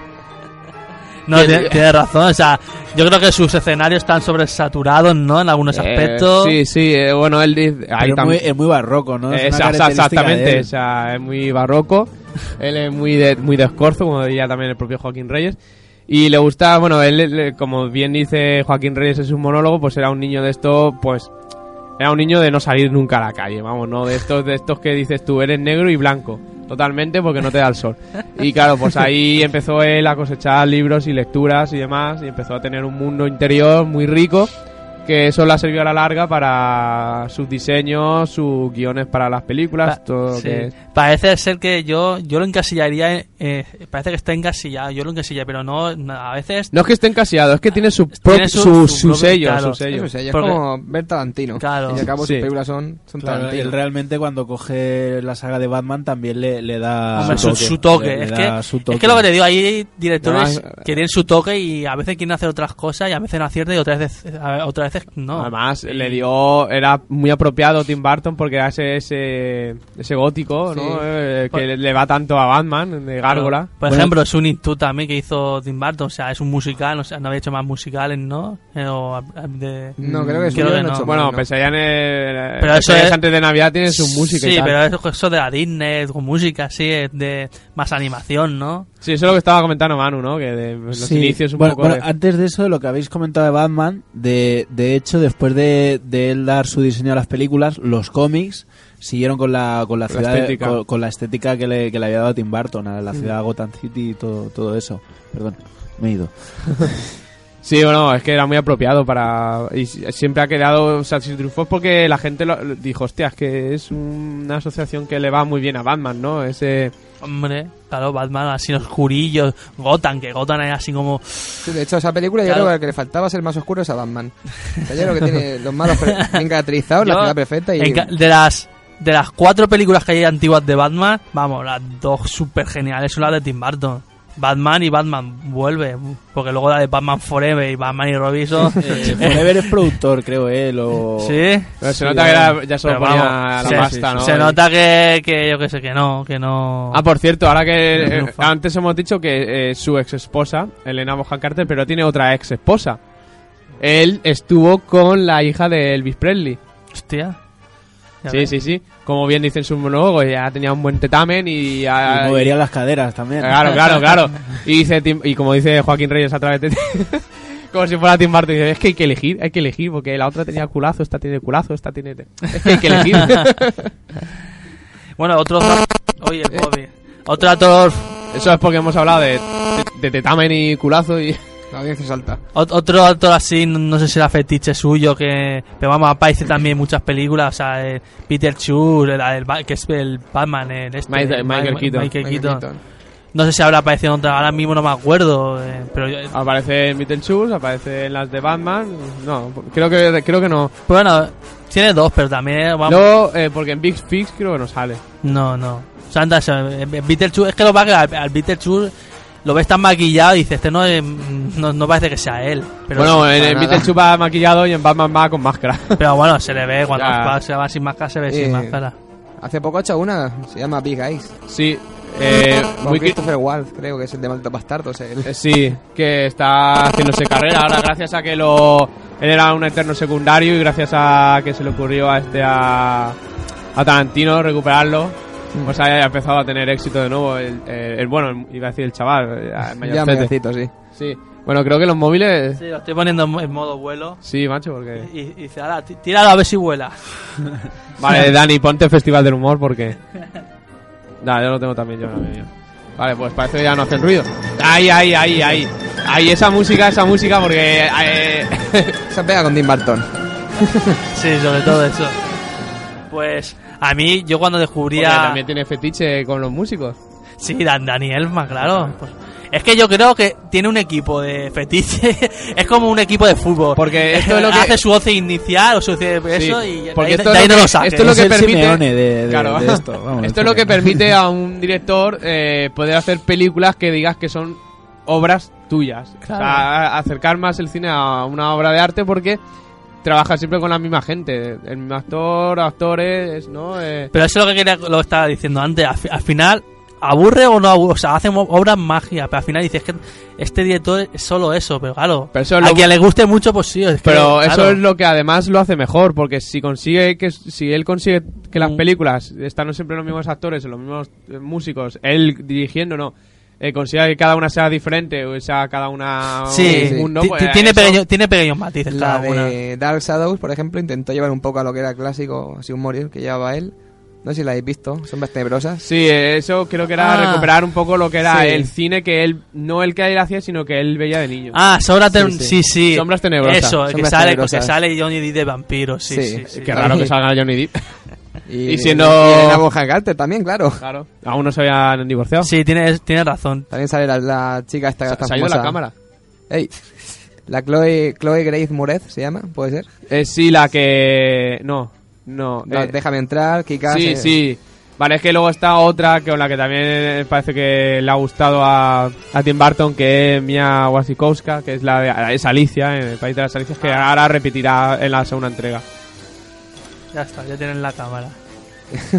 No, tiene, tiene razón. O sea, yo creo que sus escenarios están sobresaturados, ¿no? En algunos Eh, aspectos. sí, sí, eh, bueno, él dice. ahí es muy, es muy barroco, ¿no? Es Esa- esa- de exactamente, él. o sea, es muy barroco. Él es muy de, muy de escorzo, como diría también el propio Joaquín Reyes. Y le gusta, bueno, él, él, como bien dice Joaquín Reyes en su monólogo, pues era un niño de esto, pues. Era un niño de no salir nunca a la calle, vamos, ¿no? De estos, de estos que dices tú, eres negro y blanco. Totalmente porque no te da el sol. Y claro, pues ahí empezó él a cosechar libros y lecturas y demás. Y empezó a tener un mundo interior muy rico. Que eso le ha servido a la larga para sus diseños, sus guiones para las películas, Pa- todo lo sí. que. Parece ser que yo yo lo encasillaría. en- eh, parece que está encasillado. Yo lo encasillaría, pero no. no, A veces. No es que esté encasillado, es que tiene su, Tiene su- su, su su propio- sello, claro. su sello. Eso sí, es Porque- como ver Tarantino. Claro. Y al cabo Sí. sus películas son, son Claro, Tarantino. él realmente cuando coge la saga de Batman también le, le da Hombre, su, toque. Le- le es, da que, es que lo que te digo, hay directores Además, que tienen su toque y a veces quieren hacer otras cosas y a veces no aciertan y otras veces, a- otras veces no. Además, le dio. Era muy apropiado Tim Burton porque era ese, ese, ese gótico, ¿no? Sí. Eh, que le, le va tanto a Batman, de Gárgola. Por Bueno, ejemplo, Sunny Two también que hizo Tim Burton, o sea, es un musical, o sea, no había hecho más musicales, ¿no? Eh, o, eh, de- No, creo que Creo que no, hecho Bueno. Pesadilla en el. Pero eso es- antes de Navidad tiene su música y Sí, tal. pero eso, eso de la Disney, con música así, eh, de más animación, ¿no? Sí, eso es lo que estaba comentando Manu, ¿no? Que de los Sí. inicios un bueno, poco bueno, de- antes de eso, de lo que habéis comentado de Batman, de, de hecho, después de, de él dar su diseño a las películas, los cómics siguieron con la, con la La ciudad, estética. con, con la estética que le, que le había dado Tim Burton, a la ciudad Gotham City y todo, todo eso. Perdón, me he ido. Sí, bueno, es que era muy apropiado para... Y si- siempre ha quedado... O sea, si triunfó porque la gente lo, lo- dijo, hostia, es que es una asociación que le va muy bien a Batman, ¿no? Ese... Hombre, claro, Batman así oscurillo, Gotham, que Gotham es así como... Sí, de hecho, esa película yo Claro. creo que que le faltaba ser más oscuro es a Batman. O sea, yo creo que tiene los malos bien caracterizados, la Yo, ciudad perfecta y... de las de las cuatro películas que hay antiguas de Batman, vamos, las dos súper geniales son las de Tim Burton. Batman y Batman vuelve. Porque luego la de Batman Forever y Batman y Robinson. Eh, Forever es productor, creo él. O... sí. Pero se Sí, nota que ya. era- ya solo Pero ponía vamos, la se- pasta, ¿no? Se nota que, que yo que sé, que no, que no. Ah, por cierto, ahora que eh, antes hemos dicho que eh, su ex esposa, Elena Bohan Carter, pero tiene otra ex esposa. Él estuvo con la hija de Elvis Presley. Hostia. Ya Sí, ves. sí, sí. Como bien dice en su monólogo, ya tenía un buen tetamen y... Y ya- movería las caderas también. Claro, claro, claro. Y, dice Tim- y como dice Joaquín Reyes a través de... como si fuera Tim Burton, dice, es que hay que elegir, hay que elegir, porque la otra tenía culazo, esta tiene culazo, esta tiene... Es que hay que elegir. Bueno, otro. Oye, Bobby. Otro actor. Eso es porque hemos hablado de, de, de tetamen y culazo y... La audiencia salta. ot- Otro actor así, no, no sé si era fetiche suyo, que. Pero vamos, aparece también en muchas películas. O sea, eh, Peter Chur, el, el que es el Batman, el este, Michael- el Michael Ma- Keaton. Michael Michael Keaton. Keaton. No sé si habrá aparecido en otra, ahora mismo no me acuerdo. eh, pero yo- Aparece en Beetlejuice, aparece en las de Batman. No, creo que creo que no. bueno, tiene dos, pero también. Vamos, Luego, eh, porque en Big Fix creo que no sale. No, no. Santa, eh, Beetlejuice, es que lo va que al, al Beetlejuice lo ves tan maquillado y dices, este no, es- no, no parece que sea él. Pero, bueno, en el. Beetlejuice va maquillado y en Batman va con máscara. pero bueno, se le ve cuando Ya. va- se va sin máscara, se ve sin máscara. Hace poco ha hecho una, se llama Big Eyes. sí, eh, Con muy Christopher Waltz, creo que es el de Malditos Bastardos. el- eh, sí, que está haciéndose carrera ahora gracias a que lo él era un eterno secundario y gracias a que se le ocurrió a este a, a Tarantino recuperarlo. Pues ha empezado a tener éxito de nuevo. El, el- el- bueno, iba a decir el chaval, el Ya mayorcete. mayorcito, sí. Sí. Bueno, creo que los móviles. Sí, lo estoy poniendo en mo- en modo vuelo. Sí, macho, porque. Y, y dice, ahora, tí- tíralo a ver si vuela. Vale, Dani, ponte Festival del Humor porque. Nah, yo lo tengo también yo en. Vale, pues parece que ya no hacen ruido. Ahí, ahí, ahí, ahí. Ahí, esa música, esa música, porque. eh, Se pega con Tim Burton. Sí, sobre todo eso. Pues a mí, yo cuando porque descubría... también tiene fetiche con los músicos. Sí, Dan Dani Elfman, claro. Pues, es que yo creo que tiene un equipo de fetiche. es como un equipo de fútbol. Porque esto es lo que- Hace su once inicial o su once eso Sí, y porque de ahí, esto de es ahí lo no que- lo saques. esto es lo que el permite- de, de- Claro. de esto. vamos, Esto es lo que permite a un director eh, poder hacer películas que digas que son obras tuyas. Claro. O sea, acercar más el cine a una obra de arte porque trabaja siempre con la misma gente. El mismo actor, actores, ¿no? Eh, Pero eso es lo que quería, lo estaba diciendo antes. Al, fi- al final, ¿aburre o no aburre? O sea, hacen obras mágicas, pero al final dices que este director es solo eso. Pero claro, Pero eso es a lo- quien le guste mucho, pues sí. es que, Pero eso es lo que además lo hace mejor, porque si consigue que si él consigue que las Mm. películas están siempre los mismos actores, los mismos eh, músicos, él dirigiendo, no, eh, consiga que cada una sea diferente o sea cada una Sí, un mundo, ti- pues, ti- tiene, eso- pequeño- tiene pequeños matices La cada una. de Dark Shadows, por ejemplo, intentó llevar un poco a lo que era clásico, así un morir que llevaba él. No sé si la habéis visto, sombras tenebrosas. Sí, eso creo que era Ah. recuperar un poco lo que era Sí. el cine que él no el que él hacía, sino que él veía de niño. Ah, Sombras Sí, sí. sí, sí. Sombras tenebrosas. Eso, que sale, que tenebrosas. sale Johnny Depp de vampiro, sí, sí. Sí, sí. Qué raro que salga Johnny Depp. Y, Y siendo- y Elena Bonham Carter también, claro. claro. Aún no se habían divorciado. Sí, tienes, tienes razón. También sale la, la chica esta que está la cámara. Ey, la Chloe, Chloe Grace Moretz se llama, ¿puede ser? Eh, sí, la que no, no. No, eh, Déjame entrar, Kika. Sí, se- sí. Vale, es que luego está otra con la que también parece que le ha gustado a, a Tim Burton, que es Mia Wasikowska, que es la de es Alicia, en el País de las Alicias, que ahora repetirá en la segunda entrega. Ya está, ya tienen la cámara.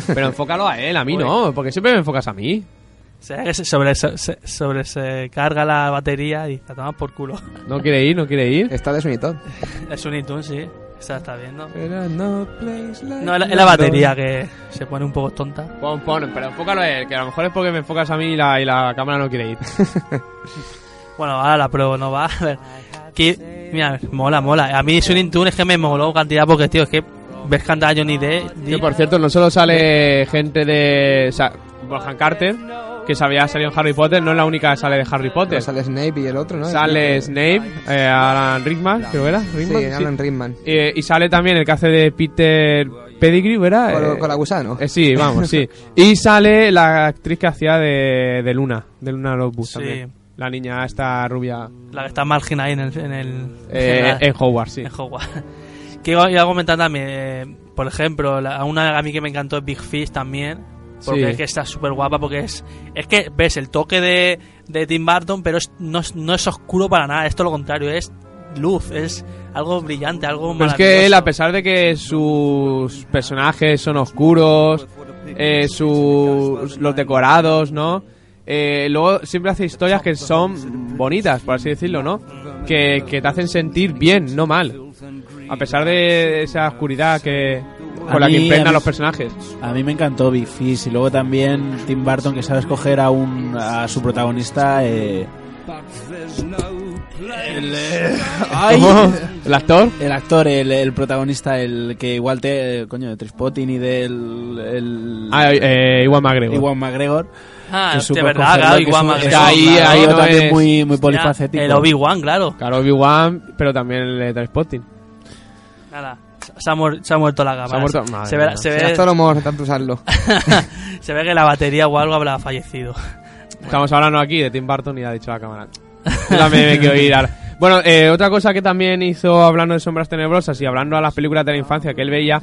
Pero enfócalo a él, a mí no, porque siempre me enfocas a mí. O sea, que se sobre, se, sobre se carga la batería y la tomas por culo. No quiere ir, no quiere ir. Está de Sunitón. Es un iTunes, sí. Se está viendo. Pero no place like No, es la, es la batería que se pone un poco tonta. Pon, pon, pero enfócalo a él, que a lo mejor es porque me enfocas a mí y la, y la cámara no quiere ir. Bueno, ahora la pruebo, no va. A ver. Que, mira, mola, mola. A mí Tune es que me moló cantidad porque, tío, es que ves cantar a Johnny Depp. Que por cierto, no solo sale gente de. O sea, Carter, que sabía salido en Harry Potter, no es la única que sale de Harry Potter. Sale Snape y el otro, ¿no? Sale Snape, eh, Alan Rickman, creo que era. Sí, Rickman, sí. Alan Rickman. Eh, y sale también el que hace de Peter Pettigrew, ¿verdad? Con, Eh, con la gusano. eh, sí, vamos, sí. Y sale la actriz que hacía de, de Luna, de Luna Lovegood Sí. también. La niña esta rubia La que está marginada ahí en el. En, el, eh, en la- en Hogwarts, sí. en Hogwarts. Que iba, iba a comentar también, eh, por ejemplo, la, una a mí que me encantó es Big Fish también. Porque Sí. es que está súper guapa, porque es... Es que ves el toque de, de Tim Burton, pero es- no, es, no es oscuro para nada, es todo lo contrario, es luz, es algo brillante, algo Pero es que él, a pesar de que sus personajes son oscuros, eh, sus, los decorados, ¿no? Eh, luego siempre hace historias que son bonitas, por así decirlo, ¿no? Que, que te hacen sentir bien, no mal. A pesar de esa oscuridad que con A la que mí- impregna a mí- los personajes. A mí me encantó Big Fish y luego también Tim Burton que sabe escoger a un a su protagonista eh, el, eh, ay, ¿Cómo? ¿El actor? el actor el, el protagonista el que igual te eh, coño de Trispotting y del el, Ah, eh, Iwan McGregor. Iwan McGregor Ah, que de verdad, claro, que igual es un- más es que un- ahí- claro, ahí no también es- muy muy polifacético El Obi-Wan, claro. Claro, Obi-Wan, pero también el de Trainspotting. Nada, se ha, muer- se ha muerto la cámara. Se ha muerto- madre se, ve, se, Se ve, gastó el humor de tanto usarlo. se ve que la batería o algo habrá fallecido. Estamos hablando aquí de Tim Burton y ha dicho la cámara. Yo también me quiero ir a... Bueno, eh, otra cosa que también hizo hablando de Sombras Tenebrosas y hablando a las películas de la infancia que él veía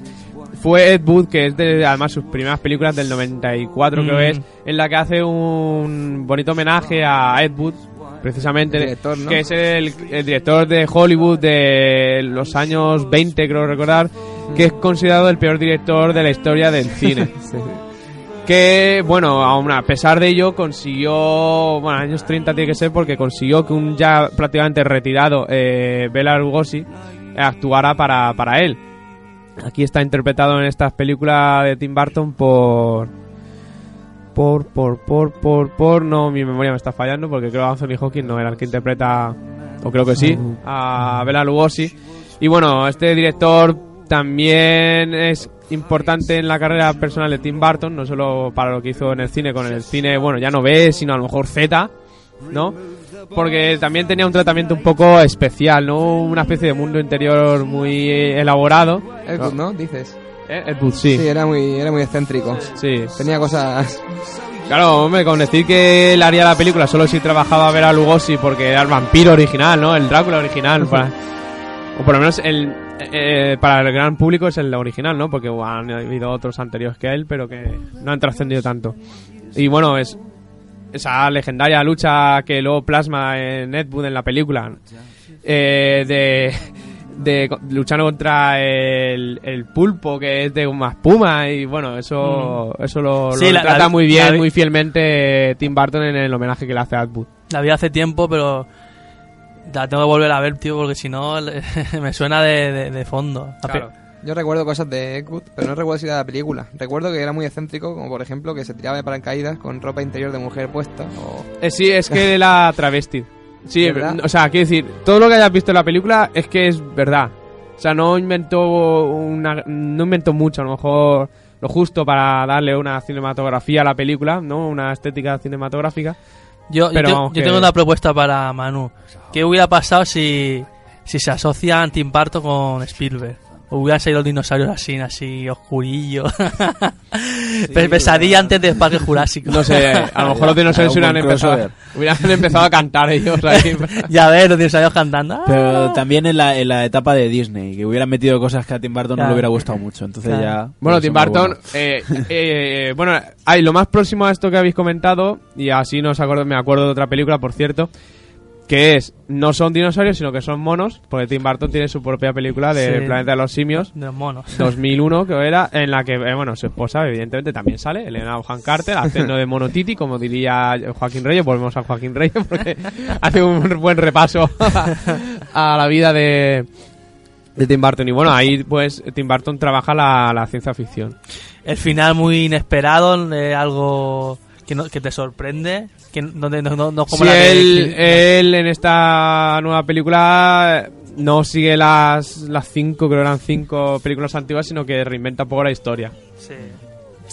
fue Ed Wood, que es de además sus primeras películas del 94 creo Mm. que es, en la que hace un bonito homenaje a Ed Wood, precisamente, Director, ¿no? que es el, el director de Hollywood de los años 20 creo recordar, que es considerado el peor director de la historia del cine. que bueno, aún a pesar de ello consiguió, bueno, años 30 tiene que ser porque consiguió que un ya prácticamente retirado eh, Bela Lugosi actuara para, para él. Aquí está interpretado en estas películas de Tim Burton por por por por por por no mi memoria me está fallando porque creo que Anthony Hawkins no era el que interpreta o creo que sí a Bela Lugosi y bueno este director también es importante en la carrera personal de Tim Burton no solo para lo que hizo en el cine con el cine bueno ya no B sino a lo mejor Z no porque también tenía un tratamiento un poco especial no una especie de mundo interior muy elaborado Wood, ¿no? Dices. ¿Eh? Ed Wood, sí Sí, era muy, era muy excéntrico. sí Tenía cosas... Claro, hombre, con decir que él haría la película solo si trabajaba a ver a Lugosi porque era el vampiro original, ¿no? El Drácula original. para- o por lo menos el, eh, para el gran público es el original, ¿no? Porque bueno, han habido otros anteriores que él, pero que no han trascendido tanto. Y bueno, es esa legendaria lucha que luego plasma en Ed Wood en la película. eh, de, de co- luchando contra el, el pulpo que es de una espuma y bueno eso eso lo, lo Mm. Sí, la- trata la- muy bien vi- muy fielmente Tim Burton en el homenaje que le hace a Ed Wood La vi hace tiempo, pero la tengo que volver a ver, tío, porque si no me suena de, de- de fondo. La Claro. Yo recuerdo cosas de Ed Wood, pero no recuerdo si era de la película. Recuerdo que era muy excéntrico, como por ejemplo que se tiraba de paracaídas con ropa interior de mujer puesta. O... Eh, sí es que la travesti sí ¿Verdad? o sea quiero decir todo lo que hayas visto en la película es que es verdad o sea no inventó una no inventó mucho a lo mejor lo justo para darle una cinematografía a la película no una estética cinematográfica Yo, yo Pero te- vamos yo que- tengo una propuesta para Manu. ¿Qué hubiera pasado si, si se asocian Tim Burton con Spielberg? Hubieran salido los dinosaurios así, así, oscurillo. Pe- Pesadilla antes de Parque Jurásico. No sé, a lo mejor los dinosaurios hubieran empezado, hubieran empezado a cantar ellos ahí. ya ves, los dinosaurios cantando. ¡Ah! pero también en la, en la etapa de Disney que hubieran metido cosas que a Tim Burton no le hubiera gustado mucho entonces Claro. ya Bueno, Tim Burton, bueno. eh, eh, bueno, hay lo más próximo a esto que habéis comentado, y así nos acuerdo, me acuerdo de otra película, por cierto, que es, no son dinosaurios, sino que son monos, porque Tim Burton tiene su propia película de Sí. Planeta de los Simios, De los monos. 2001, que era, en la que, eh, bueno, su esposa, evidentemente, también sale, Elena Bonham Carter, haciendo de monotiti, como diría Joaquín Reyes, volvemos a Joaquín Reyes, porque hace un buen repaso a la vida de, de Tim Burton. Y bueno, ahí, pues, Tim Burton trabaja la, la ciencia ficción. El final muy inesperado, eh, algo que, no- que te sorprende. Que no, no, no, no como Sí, la él, él en esta nueva película no sigue las, las cinco, creo que eran cinco películas antiguas, sino que reinventa un poco la historia. Sí.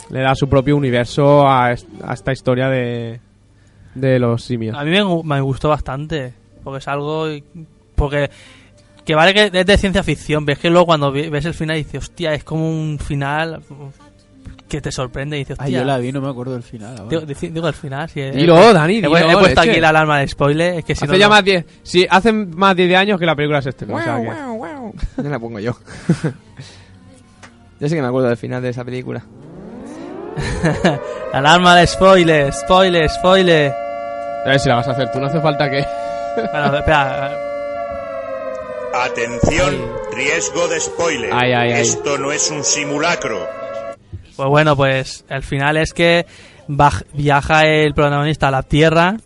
Le da su propio universo a, est- a esta historia de, de los simios. A mí me, me gustó bastante, porque es algo... Porque... Que vale que es de ciencia ficción, ves que luego cuando ves el final dices, hostia, es como un final que te sorprende y dices, Ay, hostia... yo la vi no me acuerdo del final ahora. digo, digo el final, si Dilo, he- Dani, he, dilo, he puesto leche. aquí la alarma de spoiler, es que si hace no... ya no- más 10, sí, hace más de 10 años que la película se estrenó. o sea que- Ya la pongo yo. yo sí que me acuerdo del final de esa película. Alarma de spoiler, spoiler, spoiler. A ver si la vas a hacer tú, no hace falta que... Bueno, espera, Atención, riesgo de spoiler. Ay, ay, ay. Esto no es un simulacro. Pues bueno, pues el final es que viaja el protagonista a la Tierra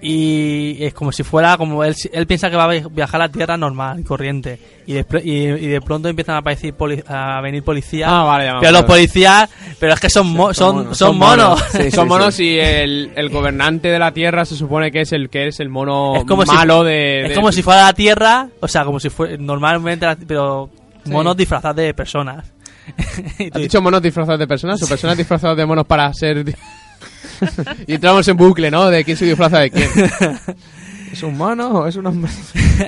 y es como si fuera como él, él piensa que va a vi- viajar a la Tierra normal, corriente y de, y, y de pronto empiezan a aparecer poli- a venir policías. Ah, vale, pero los policías, pero es que son mo- son, monos, son son monos. monos. Sí, Son monos sí. y el, el gobernante de la Tierra se supone que es el que es el mono Es como si- malo de, es de- como si fuera la Tierra, o sea, como si fuera normalmente, pero monos disfrazados de personas. ¿Has dicho monos disfrazados de personas o personas disfrazadas de monos para ser... y entramos en bucle, ¿no? De quién se disfraza de quién. ¿Es un mono o es un hombre?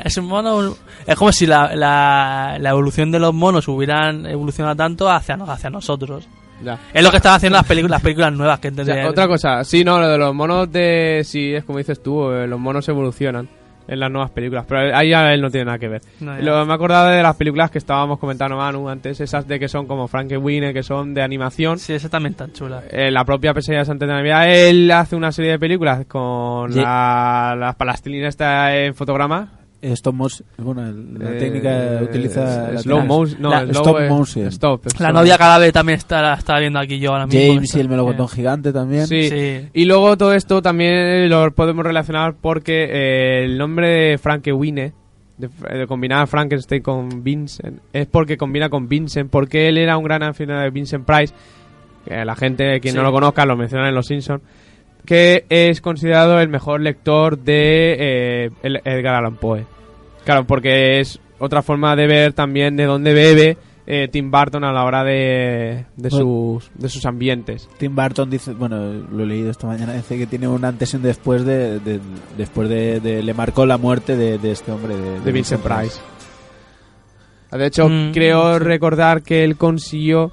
es un mono. Es como si la, la, la evolución de los monos hubieran evolucionado tanto hacia, hacia nosotros. Ya. Es lo que están haciendo las películas, las películas nuevas que tendrían. otra cosa, sí, no, lo de los monos de... Sí, es como dices tú, eh, los monos evolucionan en las nuevas películas, pero ahí ya él no tiene nada que ver. No. Lo- me he acordado de las películas que estábamos comentando, Manu, antes, esas de que son como Frankenweenie, que son de animación. Sí, esa también tan chula. Eh, la propia pesadilla de Santa Navidad, él hace una serie de películas con Sí. la, la plastilina esta en fotograma. Stop motion. Bueno, la Eh, técnica utiliza. la slow motion. No, la- slow, stop eh, motion. Stop. La novia cadáver también está, la estaba viendo aquí yo ahora mismo. James y el melocotón gigante también. Sí. Sí. Y luego todo esto también lo podemos relacionar porque eh, el nombre de Frankenweenie, de, de combinar Frankenstein con Vincent, es porque combina con Vincent, porque él era un gran aficionado de Vincent Price. Que la gente, quien Sí. no lo conozca, lo mencionan en Los Simpsons. Que es considerado el mejor lector de eh, el- Edgar Allan Poe. Claro, porque es otra forma de ver también de dónde bebe eh, Tim Burton a la hora de, de, Bueno. sus, de sus ambientes. Tim Burton dice, bueno, lo he leído esta mañana, dice que tiene un antes y un después de, de- después de, de- le marcó la muerte de, de este hombre de, de Vincent Price. De hecho, Mm, creo recordar que él consiguió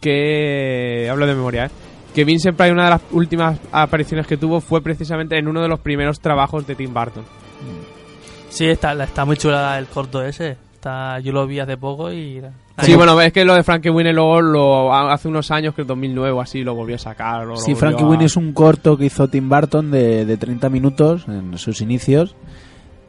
que hablo de memoria, ¿eh? Que Vincent Price una de las últimas apariciones que tuvo fue precisamente en uno de los primeros trabajos de Tim Burton. Sí, está, está muy chula el corto ese. Está, yo lo vi hace poco y... Sí, bueno, es que lo de Frankenweenie luego lo hace unos años, que en 2009 o así, lo volvió a sacar. o lo Sí, Frankie a- Winnie es un corto que hizo Tim Burton de, de 30 minutos en sus inicios.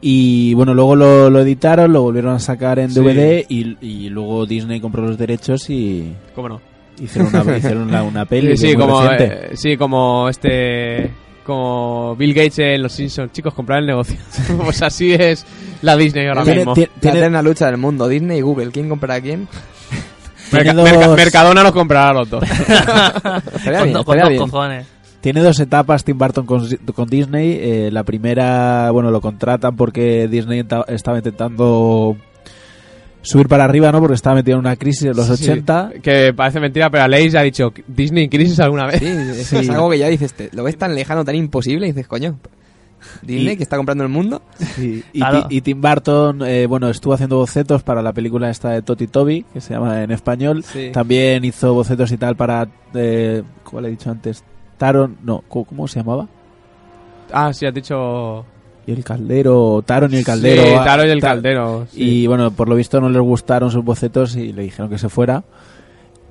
Y bueno, luego lo, lo editaron, lo volvieron a sacar en Sí. DVD y, y luego Disney compró los derechos y ¿Cómo no? Hicieron una, hicieron una, una peli. Sí, sí, muy como, reciente. eh, sí, como este. Como Bill Gates en Los Simpsons. Chicos, comprar el negocio. pues así es la Disney ahora Tiene- mismo. tiene- La tiene- eterna lucha del mundo, Disney y Google. ¿Quién comprará a quién? Merca- Merca- dos- Mercadona los comprará a los dos. Estaría con, bien, do- con dos bien. cojones. Tiene dos etapas Tim Burton con, con Disney. Eh, la primera, bueno, lo contratan porque Disney estaba intentando subir para arriba, ¿no? Porque estaba metido en una crisis en los Sí, 80. Que parece mentira, pero Aleix ha dicho Disney crisis alguna vez. Sí, es, Sí. es algo que ya dices, te- lo ves tan lejano, tan imposible, y dices, coño, Disney Y- que está comprando el mundo. Sí, y, Claro. Ti- y Tim Burton, eh, bueno, estuvo haciendo bocetos para la película esta de Toti Toby, que se llama en español. Sí. También hizo bocetos y tal para, eh, ¿cómo le he dicho antes? Taron, no, ¿cómo, cómo se llamaba? Ah, sí, has dicho. Y el Caldero, Taron y el Caldero. Sí, ah, Taro y el Ta- Caldero. sí. Y bueno, por lo visto no les gustaron sus bocetos y le dijeron que se fuera.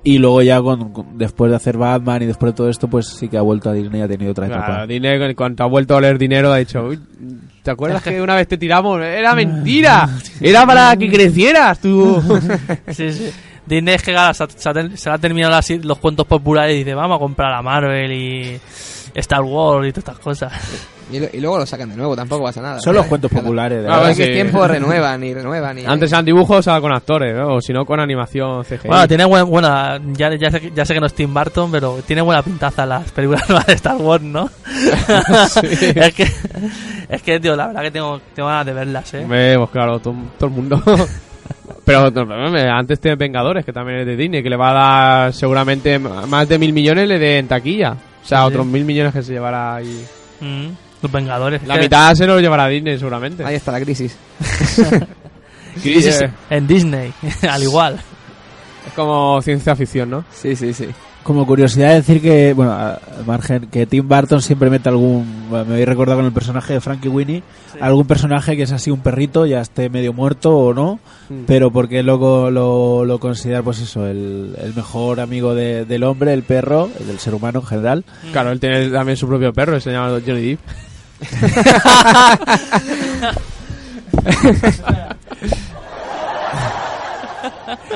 Y luego ya con, con- después de hacer Batman y después de todo esto, pues sí que ha vuelto a Disney y ha tenido otra etapa. Claro, Disney, en cuanto ha vuelto a oler dinero, ha dicho: "Uy, ¿Te acuerdas que una vez te tiramos? Era mentira. Era para que crecieras tú. Sí, sí. Disney es que claro, se, ha- se ha terminado las- los cuentos populares y dice, vamos a comprar a Marvel y Star Wars y todas estas cosas. Y, lo- y luego lo sacan de nuevo, tampoco pasa nada. Son los cuentos populares. de Ah, Cada verdad. sí. Tiempo renuevan y renuevan. Y, Antes eran dibujos, ahora con actores, ¿no? o si no, con animación CGI. Bueno, tiene buen- buena, ya, ya, sé, que- ya sé que no es Tim Burton, pero tiene buena pintaza las películas nuevas de Star Wars, ¿no? es que, es que, tío, la verdad que tengo, tengo ganas de verlas, ¿eh? Hombre, pues claro, todo, todo el mundo. Pero antes tiene Vengadores, que también es de Disney, que le va a dar seguramente más de mil millones le dé en taquilla. O sea, Sí, otros mil millones que se llevará ahí. Mm, los Vengadores. es La mitad se lo llevará Disney seguramente. Ahí está la crisis. crisis Eh, en Disney, al igual. es como ciencia ficción, ¿no? Sí, sí, sí. Como curiosidad decir que, bueno, a- al margen, que Tim Burton siempre mete algún, me habéis recordado con el personaje de Frankie Winnie, algún personaje que es así un perrito, ya esté medio muerto o no, Mm. pero porque luego lo, lo considera, pues eso, el, el mejor amigo de- del hombre, el perro, del ser humano en general. Claro, él tiene también su propio perro, se llama Johnny Depp.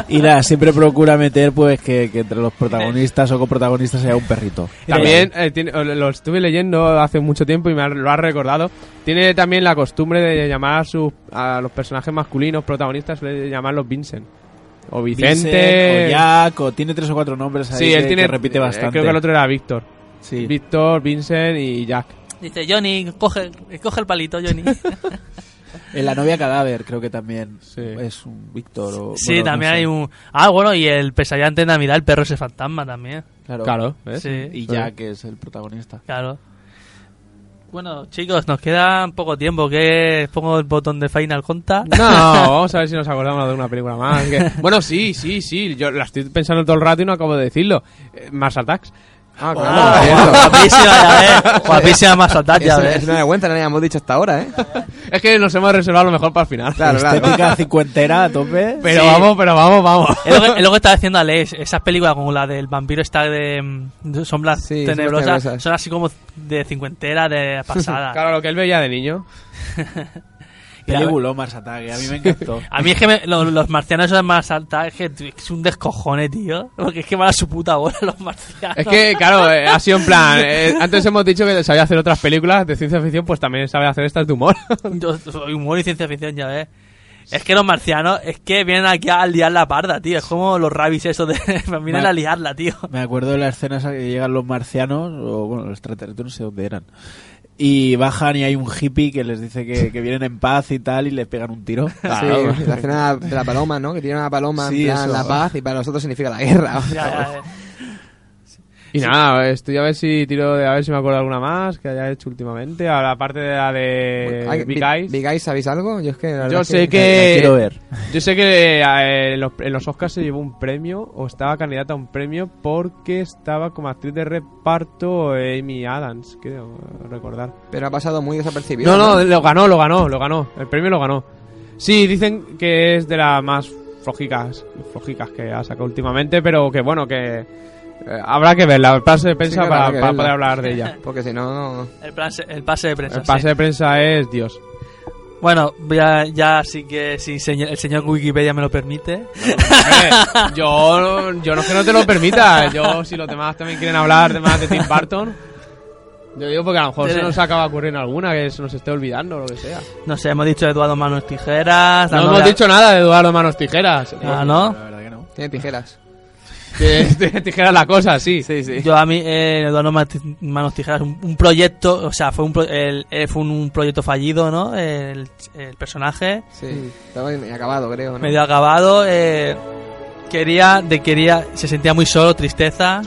Y nada, siempre procura meter, pues, que, que entre los protagonistas o coprotagonistas haya un perrito. También eh, tiene- lo estuve leyendo hace mucho tiempo y me ha- lo ha recordado. Tiene también la costumbre de llamar a, sus, a los personajes masculinos protagonistas, de llamarlos Vincent. O Vicente. Vincent, o Jack, o tiene tres o cuatro nombres ahí sí, él que- tiene. que repite eh, bastante. Creo que el otro era Víctor. Sí. Víctor, Vincent y Jack. Dice, Johnny, coge, coge el palito, Johnny. En la novia cadáver creo que también Sí. es un Víctor o... sí, bueno, no también sé. hay un... Ah, bueno, y el pesadillante de Navidad, el perro ese fantasma también. Claro. Claro, ¿ves? Sí, Y Jack que es el protagonista. claro. Bueno, chicos, nos queda poco tiempo. que Pongo el botón de Final Conta. No, vamos a ver si nos acordamos de una película más. que- Bueno, sí, sí, sí. Yo la estoy pensando todo el rato y no acabo de decirlo. Eh, Mars Attacks. Ah, Ah, claro. guapísima, ya ves. Guapísima más ataque, ya ves. eso no me cuenta, no habíamos dicho hasta ahora, ¿eh? Es que nos hemos reservado lo mejor para el final. Claro, claro. Estética cincuentera a tope. Pero Sí. vamos, pero vamos, vamos. Es lo, que, es lo que estaba diciendo Alex, esas películas como la del vampiro está de, mm, de sombras Sí, tenebrosas, sombras tenebrosas. son así como de cincuentera, de pasada. Claro, lo que él veía de niño. Película Mars Attack, a mí me encantó. A mí es que me- lo- los, marcianos son más alta, es que es un descojone, tío. Porque es que van a su puta bola los marcianos. Es que, claro, eh, ha sido en plan. eh, antes hemos dicho que sabía hacer otras películas de ciencia ficción, pues también sabe hacer estas de humor. Yo soy humor y ciencia ficción, ya ves. Es que los marcianos, es que vienen aquí a liar la parda, tío. Es como los rabbits esos de... vienen a liarla, tío. Me acuerdo de la escena esa que llegan los marcianos, o bueno, los extraterrestres, no sé dónde eran. Y bajan y hay un hippie que les dice que, que vienen en paz y tal, y les pegan un tiro. Sí, la escena de la paloma, ¿no? Que tiene una paloma Sí, en plan la paz y para nosotros significa la guerra. Ya, ya, ya. Y nada, estoy a ver si tiro de a ver si me acuerdo alguna más que haya hecho últimamente. A la parte de la de Big Big- Eyes. Big Eyes, ¿sabéis algo? Yo es que Yo sé que. quiero ver. Yo sé que eh, en, los, en los Oscars se llevó un premio o estaba candidata a un premio porque estaba como actriz de reparto Amy Adams, creo recordar. Pero ha pasado muy desapercibido. No, no, lo ganó, lo ganó, lo ganó. El premio lo ganó. Sí, dicen que es de las más flojicas, flojicas que ha sacado últimamente, pero que bueno, que eh, habrá que verla, el pase de prensa para, poder hablar de ella. Porque si no, no. El, pase, el pase de prensa. El pase sí. de prensa es Dios. Bueno, ya, ya sí que si señor- el señor Wikipedia me lo permite. Eh, yo, yo no es que no te lo permita. Yo, si los demás también quieren hablar de más de Tim Burton, yo digo porque a lo mejor se nos acaba ocurriendo alguna que se nos esté olvidando o lo que sea. No sé, hemos dicho Eduardo Manos Tijeras. No hemos dicho nada de Eduardo Manos Tijeras. Ah, ¿no? La verdad que no. Tiene tijeras. Tijeras la cosa, sí. Sí, sí. Yo a mí, eh, Eduardo Ma- Manos Tijeras, un, un proyecto, o sea, fue un, pro- el- eh, fue un, un proyecto fallido, ¿no? El, el personaje, Sí. Estaba acabado, creo, ¿no? medio acabado, eh, quería, de quería, se sentía muy solo, tristeza.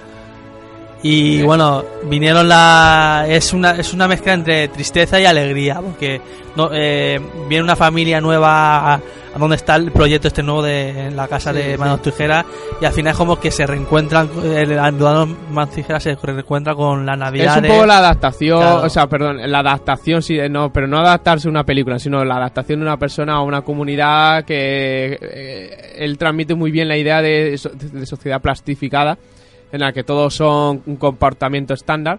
Y bueno, vinieron la. Es una, es una mezcla entre tristeza y alegría, porque no, eh, viene una familia nueva a, a donde está el proyecto este nuevo de en la casa Sí, de sí. Manos Tijeras, y al final es como que se reencuentran, el Manos Tijeras se reencuentra con la Navidad. Es un de- poco la adaptación, Claro. o sea, perdón, la adaptación, sí, no, pero no adaptarse a una película, sino la adaptación de una persona a una comunidad que eh, él transmite muy bien la idea de, de sociedad plastificada, en la que todos son un comportamiento estándar,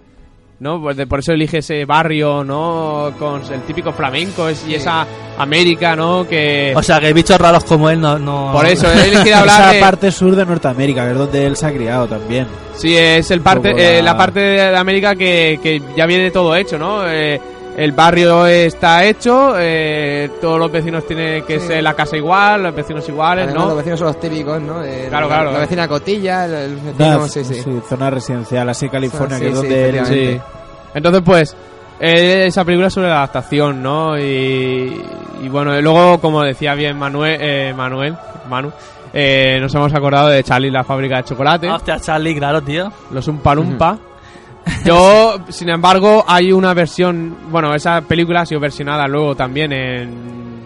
¿no? Pues de- por eso elige ese barrio, ¿no? Con el típico flamenco es- y esa América, ¿no? Que... O sea, que bichos raros como él no. no por eso, él quiere hablar Esa de... parte sur de Norteamérica, que es donde él se ha criado también. Sí, es el parte, Como eh, la- la parte de de América que, que ya viene todo hecho, ¿no? Eh, el barrio está hecho, eh, todos los vecinos tienen que Sí. ser la casa igual, los vecinos iguales, Además, los ¿no? vecinos son los típicos, ¿no? Eh, Claro, la, claro. La vecina Cotilla, el, el vecino, Nada, sí, sí. zona residencial, así California, Sí, que es sí, donde él... Sí. Entonces, pues, eh, esa película es sobre la adaptación, ¿no? Y, y bueno, y luego, como decía bien Manuel, eh, Manuel, Manu, eh, nos hemos acordado de Charlie la fábrica de chocolate. Ah, Hostia, Charlie, claro, tío. Los Umpa Lumpa. Yo, sin embargo, hay una versión. Bueno, esa película ha sido versionada luego también en.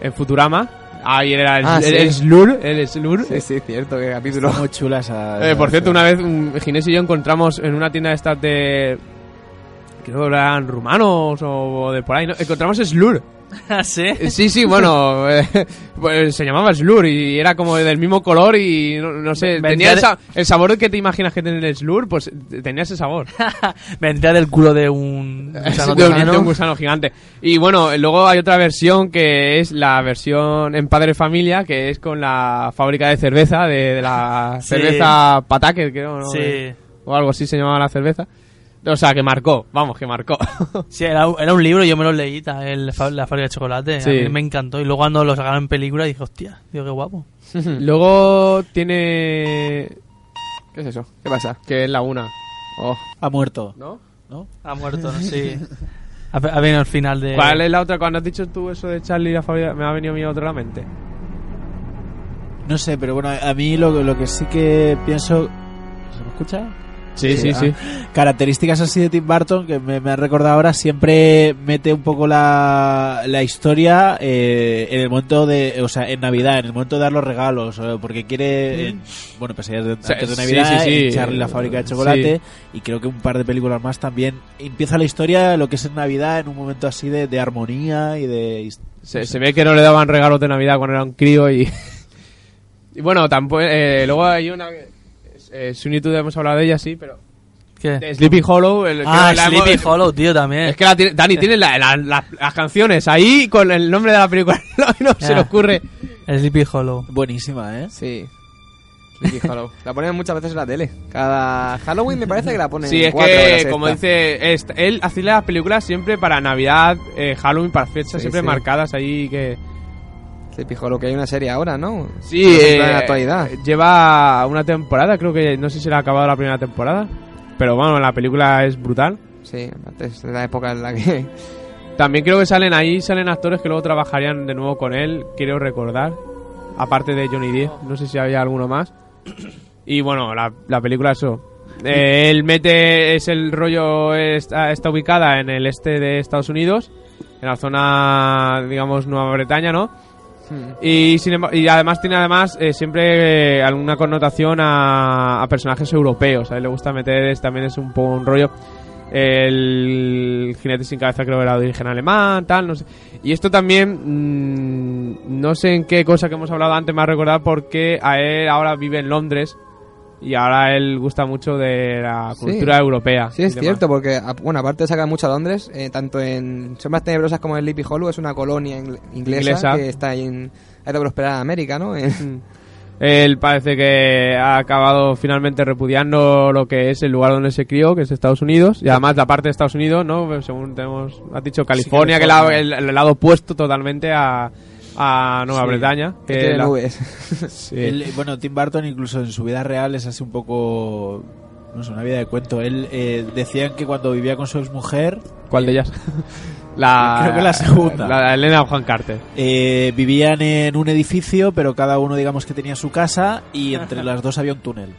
En Futurama. Ahí era el, Ah, el- sí. el Slur, el Slur. Sí, sí, cierto, qué capítulo. Está muy chula esa... Eh, por cierto, una vez un Ginés y yo encontramos en una tienda de estas de... Creo que eran rumanos o de por ahí, ¿no? Encontramos Slur. ¿Sí? Eh, Sí, sí, bueno, eh, pues se llamaba Slur y era como del mismo color y no, no sé, tenía el, sa- el sabor que te imaginas que tiene el Slur, pues tenía ese sabor. Vendría del culo de un gusano de, un, tejano. de un gusano gigante. Y bueno, luego hay otra versión que es la versión en Padre Familia, que es con la fábrica de cerveza, de, de la Sí. cerveza Pataque, creo, ¿no? Sí. O algo así se llamaba la cerveza. O sea, que marcó, vamos, que marcó. Sí, era, un- era un libro, yo me lo leí, el, la fábrica de chocolate. Sí. A mí me encantó. Y luego cuando lo sacaron en película dije, hostia, tío, qué guapo. luego tiene... ¿Qué es eso? ¿Qué pasa? que es la una. Oh, Ha muerto. ¿no? ¿No? Ha muerto, ¿no? Sí. Ha, ha venido el final de... ¿Cuál es la otra? Cuando has dicho tú eso de Charlie y la fábrica, me ha venido a mí otra a la mente. No sé, pero bueno, a mí lo, lo que sí que pienso... ¿Se me escucha? Sí, sí, sí. Características así de Tim Burton que me, me ha recordado ahora, siempre mete un poco la, la historia eh, en el momento de, o sea, en Navidad, en el momento de dar los regalos, eh, porque quiere, en- bueno, pues antes de, Sí, antes de Navidad, sí, Charlie la fábrica de chocolate, y creo que un par de películas más también, empieza la historia, lo que es en Navidad, en un momento así de, de armonía y de... Se, se ve que no le daban regalos de Navidad cuando era un crío y... y bueno, tampoco... eh, luego hay una... Eh, Sunitude hemos hablado de ella, sí, pero... ¿Qué? de Sleepy Hollow... el- Ah, que la hemos- Sleepy Hollow, tío, también. Es que la tiene- Dani tiene la- la- la- las canciones ahí con el nombre de la película. no, no se le ocurre. Sleepy Hollow. Buenísima, ¿eh? Sí. Sleepy Hollow. La ponen muchas veces en la tele. Cada Halloween me parece que la ponen Sí, es cuatro que, como dice, él hace las películas siempre para Navidad, eh, Halloween, para fechas Sí, siempre sí. marcadas ahí que... Sleepy Hollow, que hay una serie ahora, ¿no? Sí, eh, en la actualidad. lleva una temporada, creo que no sé si le ha acabado la primera temporada, pero bueno, la película es brutal. Sí, de la época en la que... También creo que salen ahí, salen actores que luego trabajarían de nuevo con él, quiero recordar, aparte de Johnny Depp, no sé si había alguno más. Y bueno, la, la película eso. Eh, él mete, es el rollo, está, está ubicada en el este de Estados Unidos, en la zona, digamos, Nueva Bretaña, ¿no? Y, sin y además tiene además eh, siempre eh, alguna connotación a, personajes europeos. A él le gusta meter, también es un poco un rollo. El jinete sin cabeza creo que era de origen alemán, tal, no sé. Y esto también, mm, no sé en qué cosa que hemos hablado antes me ha recordado porque a él ahora vive en Londres y ahora él gusta mucho de la Sí. cultura europea. Sí, es cierto, porque, a- bueno, aparte de sacar mucho a Londres, eh, tanto en Sombras Tenebrosas como en Sleepy Hollow, es una colonia ingl- inglesa, Inglesa. que está ahí en... Ha de prosperar en América, ¿no? En- Mm. Él parece que ha acabado finalmente repudiando lo que es el lugar donde se crió, que es Estados Unidos, y además la parte de Estados Unidos, ¿no? Según tenemos, has dicho California, que California. el, el, el lado opuesto totalmente a, a Nueva Sí. Bretaña. que Que tiene la- nubes. sí. Él, bueno, Tim Burton incluso en su vida real es así un poco... No sé, una vida de cuento. Él eh, decían que cuando vivía con su exmujer ¿Cuál de ellas? la, Creo que la segunda. La Elena Juan Carter. eh, vivían en un edificio, pero cada uno digamos que tenía su casa y entre las dos había un túnel.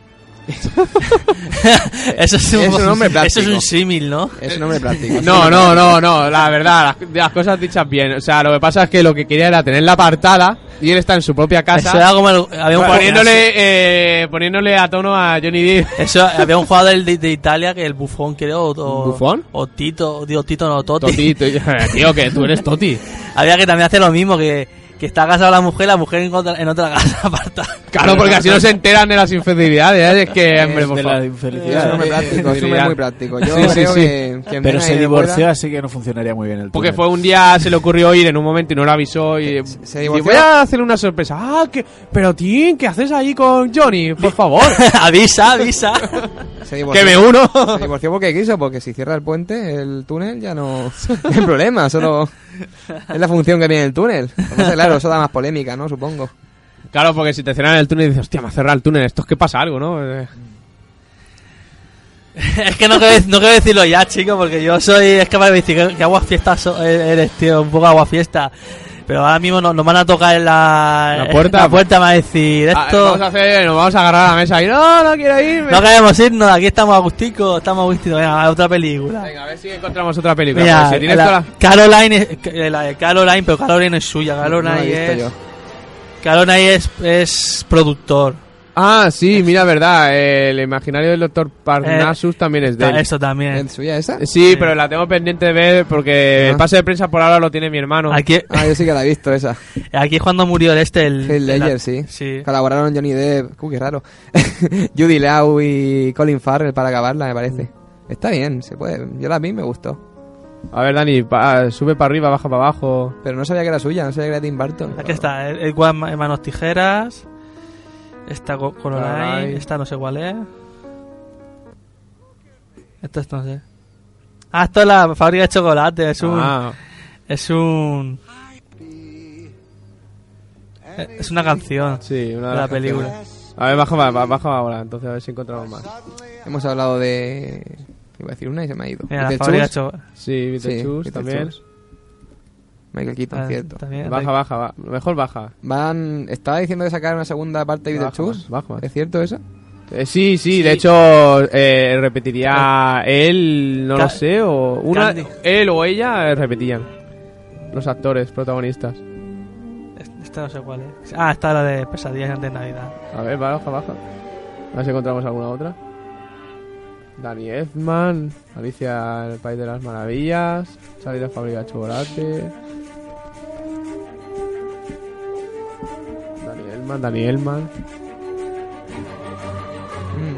Eso es un, Es un Eso es práctico. un símil, ¿no? Es un práctico. No, no, no, no, la verdad, las, las cosas dichas bien. O sea, lo que pasa es que lo que quería era tenerla apartada y él está en su propia casa. Eso era como el- había un jugador- poniéndole, eh, poniéndole a tono a Johnny Depp. Eso, había un jugador de, de Italia que el Bufón creo o, o- ¿Bufón? o Tito, digo Tito no, Totti. Toti, t- tío, que tú eres Toti. Había que también hacer lo mismo que, que está casada la mujer, la mujer en otra, en otra casa aparta. Claro, porque así no se enteran de las infidelidades. ¿eh? Es que, hombre, por favor. Es un hombre práctico, es muy práctico. Yo Sí, creo sí. que... que Pero se divorció, pueda- así que no funcionaría muy bien el Porque túnel. fue un día, se le ocurrió ir en un momento y no lo avisó. Y, se y divorció. voy a hacerle una sorpresa. Ah, que, pero Tim, ¿qué haces ahí con Johnny? Por favor, avisa, avisa. Se divorció. que me uno. Se divorció porque quiso, porque si cierra el puente, el túnel ya no, no hay problema, solo es la función que tiene el túnel. Entonces, claro, eso da más polémica, ¿no? Supongo. Claro, porque si te cierran el túnel y dices, hostia, me ha cerrado el túnel, esto es que pasa algo, ¿no? Eh, es que no quiero, no quiero decirlo ya, chico, porque yo soy. Es que me decir que, que agua fiesta so- eres, tío, un poco agua fiesta. Pero ahora mismo nos, nos van a tocar en la, ¿La puerta? La puerta va a decir ah, esto. vamos a hacer, nos vamos a agarrar a la mesa y no, no quiero irme. No queremos irnos, aquí estamos a gustico, estamos a gustito. Venga, a otra película. Venga, a ver si encontramos otra película. Mira, porque si tienes la- toda la- Caroline, es- eh, la de Caroline, pero Caroline no es suya, Caroline es. yo. Ahí es, es productor. Ah, sí, mira, verdad. El imaginario del doctor Parnassus también es de él. Eso también. ¿Es suya esa? Sí, Sí. pero la tengo pendiente de ver porque el Ah. pase de prensa por ahora lo tiene mi hermano. Aquí, Ah, yo sí que la he visto esa. aquí es cuando murió el este, el... Ledger, el- sí. Sí. Colaboraron Johnny Depp, uy, qué raro. Judy Lau y Colin Farrell para acabarla, me parece. Está bien, se puede. Yo la vi me gustó. A ver, Dani, pa- sube para arriba, baja para abajo. Pero no sabía que era suya, no sabía que era Tim Burton. Aquí está, el, el manos tijeras. Esta co- Coraline, Coraline. esta no sé cuál es. Esto es- no sé. Ah, esto es la fábrica de chocolate, es un... Ah, Es un... Es una canción sí, una de de la las película. canciones. A ver, baja, baja, baja ahora, entonces a ver si encontramos más. Hemos hablado de... Iba a decir una y se me ha ido. Mira, la fábrica de chocolate. Sí, Beetlejuice Sí, también. Beetlejuice. Michael Keaton, Ah, cierto. también. Baja, baja, va- mejor baja. Van... Estaba diciendo de sacar una segunda parte de Baja Beetlejuice. baja. ¿Es cierto eso? Eh, sí, sí, de hecho eh, repetiría él, no Ca- lo sé, o una, Candy. él o ella eh, repetían los actores protagonistas. Esta no sé cuál es. Ah, esta es la de Pesadillas antes de Navidad. A ver, baja, baja. A ver si encontramos alguna otra. Danny Elfman, Alicia el País de las Maravillas, Salida Fábrica de Chocolate. Elfman, Danny Elfman. Mm.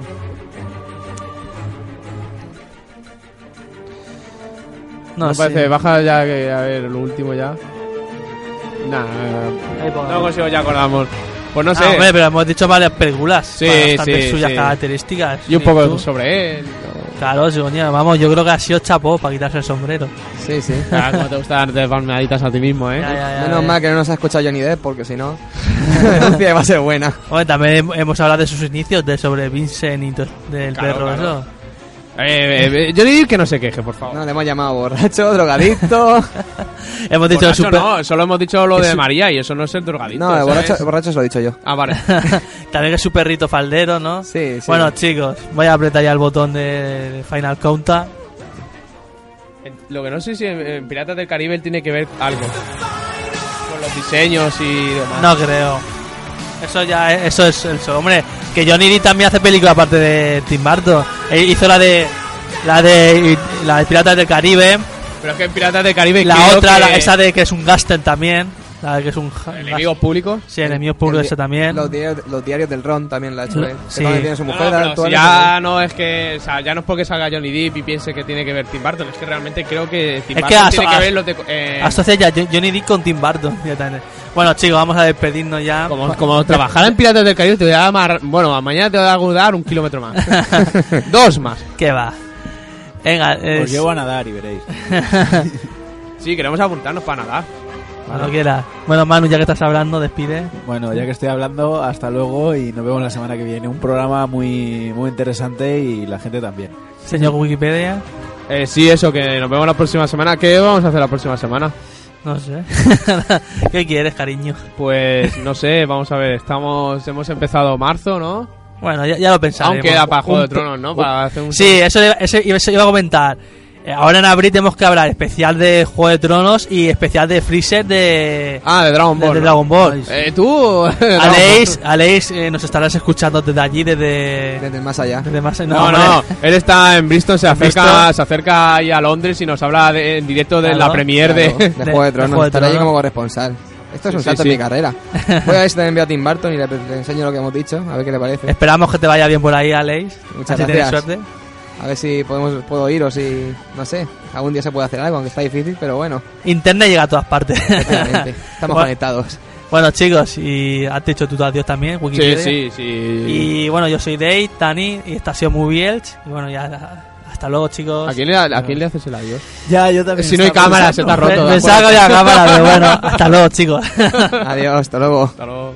No, No, sé. parece, baja ya, que, a ver, lo último ya. Nah, no consigo, ya acordamos. Pues no Ah, sé. hombre, pero hemos dicho varias películas. Sí, sí, suyas sí. características. y un poco tú. sobre él. Claro, sí, coño, vamos, yo creo que ha sido chapó para quitarse el sombrero. Sí, sí. Ah, como te gusta darte palmeaditas a ti mismo, ¿eh? Ya, ya, ya, Menos ya. mal que no nos ha escuchado Johnny Depp, porque si no... va a ser buena. También hem- hemos hablado de sus inicios, de sobre Vincent y del Claro, perro, claro. eso. Eh, eh, yo digo que no se queje, por favor. No, le hemos llamado borracho, drogadicto... Hemos dicho Borracho super- no, solo hemos dicho lo de su- María y eso no es el drogadito. No, el borracho, es- el borracho se lo he dicho yo. Ah, vale. también es su perrito faldero, ¿no? Sí, sí. Bueno, chicos, voy a apretar ya el botón de Final Countdown. Lo que no sé si en, en Piratas del Caribe él tiene que ver algo. Los diseños y demás. No creo. Eso ya es, eso es eso, hombre, que Johnny Depp también hace películas aparte de Tim Burton. Él hizo la de la de la de Piratas del Caribe, Pero es que en Piratas del Caribe la otra, que la- esa de que es un Gaster también, la de que es un enemigos públicos. Sí, enemigos públicos El- ese también. Los diarios, los diarios del Ron también la ha hecho él. Sí. Tiene su No, mujer si ya no es que, o sea, ya no es porque salga Johnny Depp y piense que tiene que ver Tim Burton, es que realmente creo que Tim Es Burton que aso- tiene que ver los de, eh, Asocia ya Jo- Johnny Depp con Tim Burton. Bueno, chicos, vamos a despedirnos ya. como, como trabajar en Piratas del Caribe te voy a dar, bueno, mañana te voy a dar un kilómetro más. Dos más. ¿Qué va? Venga, Os es- llevo a nadar y veréis. Sí, queremos apuntarnos para nadar. Cuando quieras. Bueno, Manu, ya que estás hablando, despide. Bueno, ya que estoy hablando, hasta luego y nos vemos la semana que viene. Un programa muy, muy interesante y la gente también. Señor Wikipedia. Eh, sí, eso, que nos vemos la próxima semana. ¿Qué vamos a hacer la próxima semana? No sé. ¿Qué quieres, cariño? Pues no sé, vamos a ver, estamos hemos empezado marzo, ¿no? Bueno, ya, ya lo pensaremos. Aún queda para Juego de Tronos, ¿no? Para hacer un Sí, eso, eso iba a comentar. Eh, Ahora en abril tenemos que hablar especial de Juego de Tronos y especial de Freezer de, Ah, de Dragon Ball. de ¿no? Dragon Ball. Eh, tú. Aleix, Aleix eh, nos estarás escuchando desde allí, desde... Desde más allá. desde más, No, hombre. no, él está en Bristol, se acerca, Bristol. se acerca ahí a Londres y nos habla de- en directo de Claro, la premier Claro, de... de, Juego de de Tronos. Juego de Estaré allí como corresponsal. Esto es un Sí, salto sí. en mi carrera. Voy a ver si también veo a Tim Burton y le, le enseño lo que hemos dicho, a ver qué le parece. Esperamos que te vaya bien por ahí, Aleix. Muchas Así tienes gracias. suerte. A ver si podemos, puedo ir o si, no sé, algún día se puede hacer algo, aunque está difícil, pero bueno, Internet llega a todas partes. estamos Bueno. conectados. bueno, chicos, y has dicho tu adiós también, Sí, Wikipedia. sí, sí. Y bueno, yo soy Dave, Tani, y esta ha sido Movie Elch. Y bueno, ya hasta luego, chicos. ¿A quién, le, ¿A quién le haces el adiós? Ya, yo también. Si no hay cámara, se pensando. te ha roto. Me, me saco ya la cámara, pero bueno, hasta luego, chicos. Adiós, hasta luego. Hasta luego.